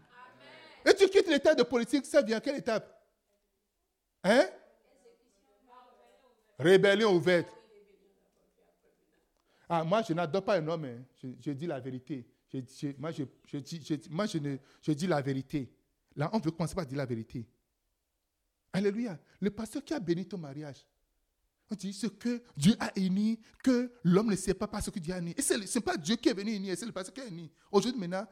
Et tu quittes l'état de politique, ça vient à quelle étape? Hein? Rébellion ouverte. Ah, moi, je n'adore pas un homme. hein. Je, dis la vérité. Moi, je, dis, moi ne- je dis la vérité. Là, on veut commencer par dire la vérité. Alléluia. Le pasteur qui a béni ton mariage, on dit ce que Dieu a uni, que l'homme ne sait pas parce que Dieu a uni. Et ce n'est pas Dieu qui est venu unir, c'est le pasteur qui a uni. Aujourd'hui, maintenant,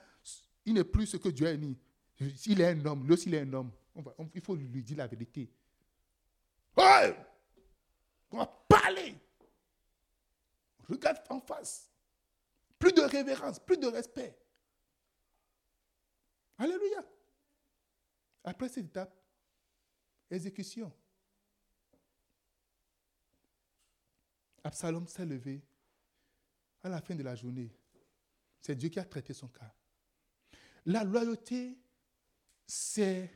il n'est plus ce que Dieu a uni. Il est un homme, lui aussi il est un homme. On va- il faut lui dire la vérité. On va parler. Regarde en face. Plus de révérence, plus de respect. Alléluia. Après cette étape, exécution. Absalom s'est levé à la fin de la journée. C'est Dieu qui a traité son cas. La loyauté, c'est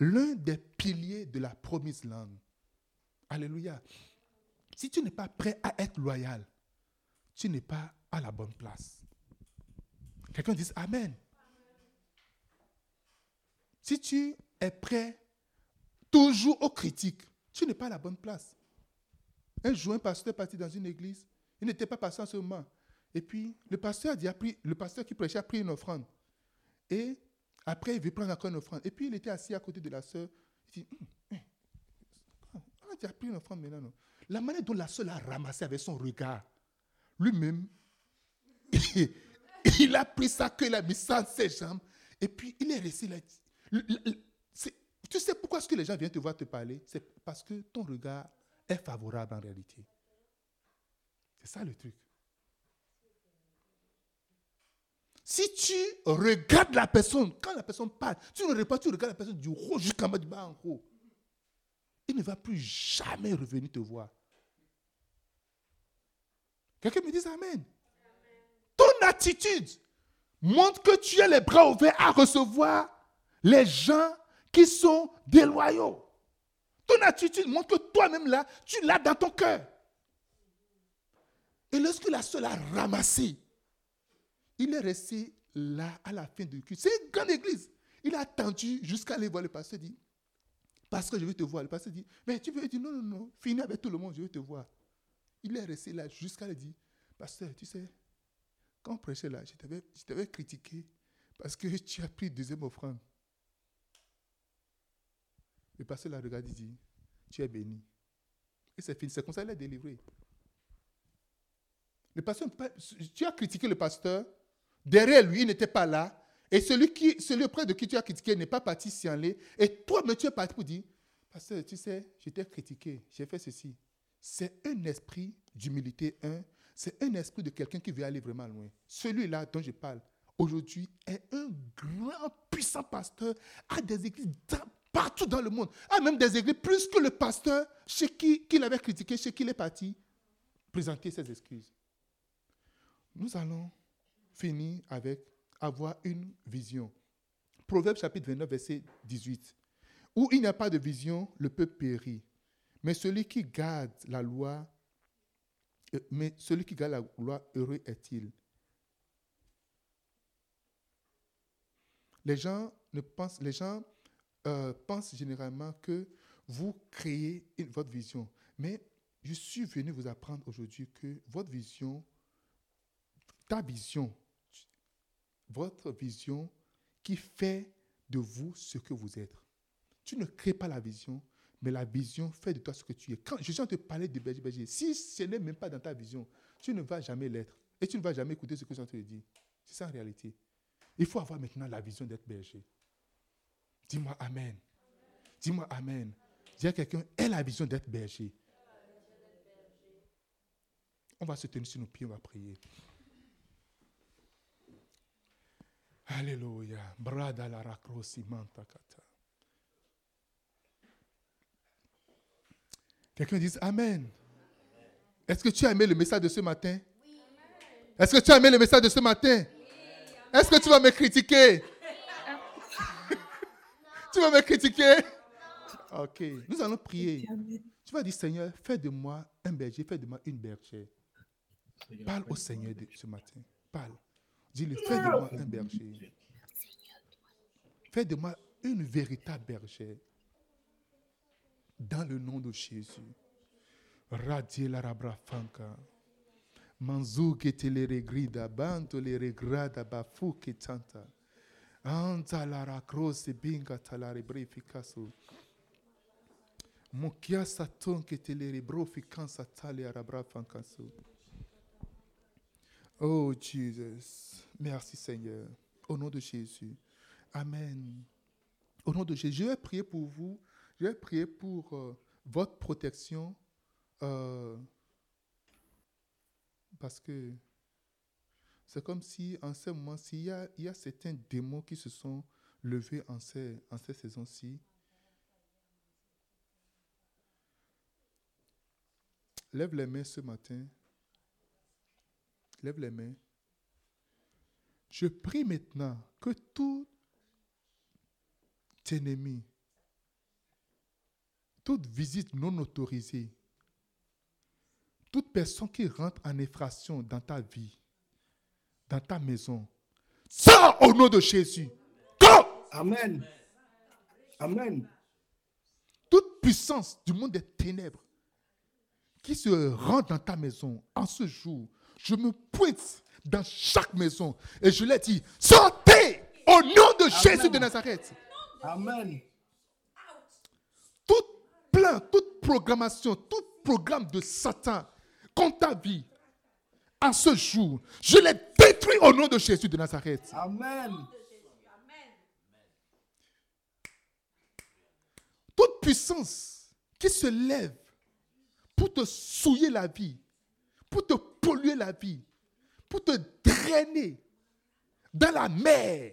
l'un des piliers de la promise langue. Alléluia. Si tu n'es pas prêt à être loyal, tu n'es pas à la bonne place. Quelqu'un dit Amen. Si tu es prêt toujours aux critiques, tu n'es pas à la bonne place. Un jour, un pasteur est parti dans une église. Il n'était pas pasteur en ce. Et puis, le pasteur, dit, le pasteur qui prêchait a pris une offrande. Et après, il veut prendre encore une offrande. Et puis, il était assis à côté de la sœur. Il dit, Hum, hum, ah, tu as pris une offrande maintenant, non? La manière dont la sœur l'a ramassé avec son regard, lui-même, il a pris sa queue, il a mis ça ses jambes. Et puis, il est resté là. Tu sais pourquoi est-ce que les gens viennent te voir te parler? C'est parce que ton regard est favorable en réalité. C'est ça le truc. Si tu regardes la personne, quand la personne parle, tu ne pas, tu regardes la personne du haut jusqu'en bas, du bas en haut. Il ne va plus jamais revenir te voir. Quelqu'un me dit Amen. Ton attitude montre que tu as les bras ouverts à recevoir les gens qui sont déloyaux. Ton attitude montre que toi-même là, tu l'as dans ton cœur. Et lorsque la seule a ramassé, il est resté là à la fin du culte. C'est une grande église. Il a attendu jusqu'à aller voir le pasteur dit, parce que je veux te voir. Le pasteur dit, mais tu veux dire, non, non, non, finis avec tout le monde, je veux te voir. Il est resté là jusqu'à lui dire, pasteur, tu sais, quand on prêchait là, je t'avais, je t'avais critiqué parce que tu as pris deuxième offrande. Le pasteur l'a regardé et dit, tu es béni. Et c'est fini, c'est comme ça qu'il est délivré. Le pasteur, tu as critiqué le pasteur, derrière lui, il n'était pas là, et celui, qui, auprès de qui tu as critiqué n'est pas parti s'y aller, et toi-même tu es parti pour dire, pasteur, tu sais, je critiqué, j'ai fait ceci. C'est un esprit d'humilité, un, c'est un esprit de quelqu'un qui veut aller vraiment loin. Celui-là dont je parle, aujourd'hui, est un grand, puissant pasteur, a des églises partout dans le monde, a même des églises plus que le pasteur chez qui qu'il avait critiqué, chez qui il est parti, présenter ses excuses. Nous allons finir avec avoir une vision. Proverbe chapitre 29, verset 18. Où il n'y a pas de vision, le peuple périt. Mais celui qui garde la loi, euh, mais celui qui garde la loi, heureux est-il? Les gens, ne pensent, les gens euh, pensent généralement que vous créez votre vision. Mais je suis venu vous apprendre aujourd'hui que votre vision, ta vision, votre vision qui fait de vous ce que vous êtes. Tu ne crées pas la vision, Mais la vision fait de toi ce que tu es. Quand Jésus te parlait de berger, berger, si ce n'est même pas dans ta vision, tu ne vas jamais l'être. Et tu ne vas jamais écouter ce que Jésus te dit. C'est ça en réalité. Il faut avoir maintenant la vision d'être berger. Dis-moi Amen. Dis-moi Amen. Dis à quelqu'un, aie la vision d'être berger. On va se tenir sur nos pieds, on va prier. Alléluia. Brada la. Quelqu'un dit Amen. Est-ce que tu as aimé le message de ce matin? Est-ce que tu as aimé le message de ce matin? Est-ce que tu vas me critiquer? tu vas me critiquer? Ok. Nous allons prier. Tu vas dire, Seigneur, fais de moi un berger, fais de moi une bergère. Parle au Seigneur ce matin. Parle. Dis-lui, fais de moi un berger. Fais de moi une véritable bergère. Dans le nom de Jésus. Radie la rabra fanka. Manzu ke te le regrida, banto le regrada bafu ke tanta. Anta la rakros binga talare breficaso. Mokia saton ke te le rebro fikansa tali arabra fankaso. Oh Jesus, merci Seigneur. Au nom de Jésus. Amen. Au nom de Jésus, je vais prier pour vous. Je vais prier pour euh, votre protection. euh, parce que c'est comme si, en ce moment-ci, il y a, il y a certains démons qui se sont levés en ces, en ces saisons-ci. Lève les mains ce matin. Lève les mains. Je prie maintenant que tout ennemi, toute visite non autorisée, toute personne qui rentre en effraction dans ta vie, dans ta maison, sors au nom de Jésus. Go! Amen. Amen. Toute puissance du monde des ténèbres qui se rentre dans ta maison en ce jour, je me pointe dans chaque maison et je leur dis, sortez au nom de Jésus de Nazareth. Amen. Tout plan, toute programmation, tout programme de Satan contre ta vie, en ce jour, je les détruis au nom de Jésus de Nazareth. Amen. Toute puissance qui se lève pour te souiller la vie, pour te polluer la vie, pour te drainer dans la mer,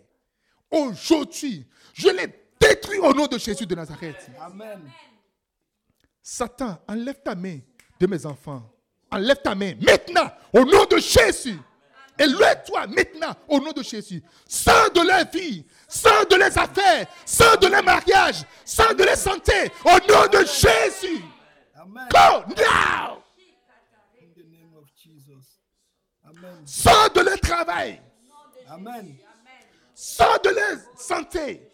aujourd'hui, je les détruis au nom de Jésus de Nazareth. Amen. Satan, enlève ta main de mes enfants. Enlève ta main maintenant au nom de Jésus. Éloigne-toi maintenant au nom de Jésus. Sors de leur vie, sors de leurs affaires, sors de leur mariage, sors de leur santé au nom de Jésus. Amen. Go now. Sors de leur travail, Amen. sors de leur santé.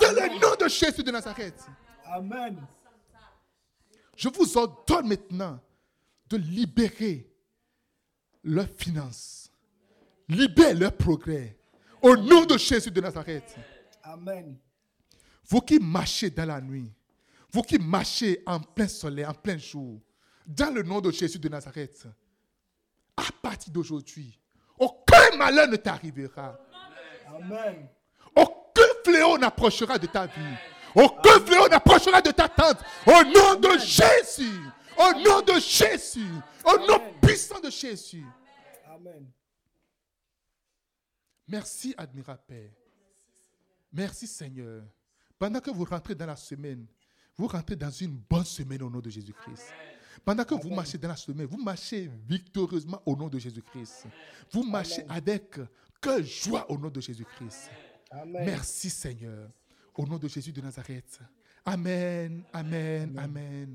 Dans le nom de Jésus de Nazareth. Amen. Je vous ordonne maintenant de libérer leurs finances, libérer leurs progrès. Au nom de Jésus de Nazareth. Amen. Vous qui marchez dans la nuit, vous qui marchez en plein soleil, en plein jour, dans le nom de Jésus de Nazareth, à partir d'aujourd'hui, aucun malheur ne t'arrivera. Amen. Aucun fléau n'approchera de ta vie. Aucun fléau n'approchera de ta tente. Au nom de Jésus. Au nom de Jésus. Au nom puissant de Jésus. Amen. Merci, admirable Père. Merci, Seigneur. Pendant que vous rentrez dans la semaine, vous rentrez dans une bonne semaine au nom de Jésus-Christ. Pendant que vous marchez dans la semaine, vous marchez victorieusement au nom de Jésus-Christ. Vous marchez avec que joie au nom de Jésus-Christ. Merci Seigneur. Au nom de Jésus de Nazareth. Amen, amen, amen.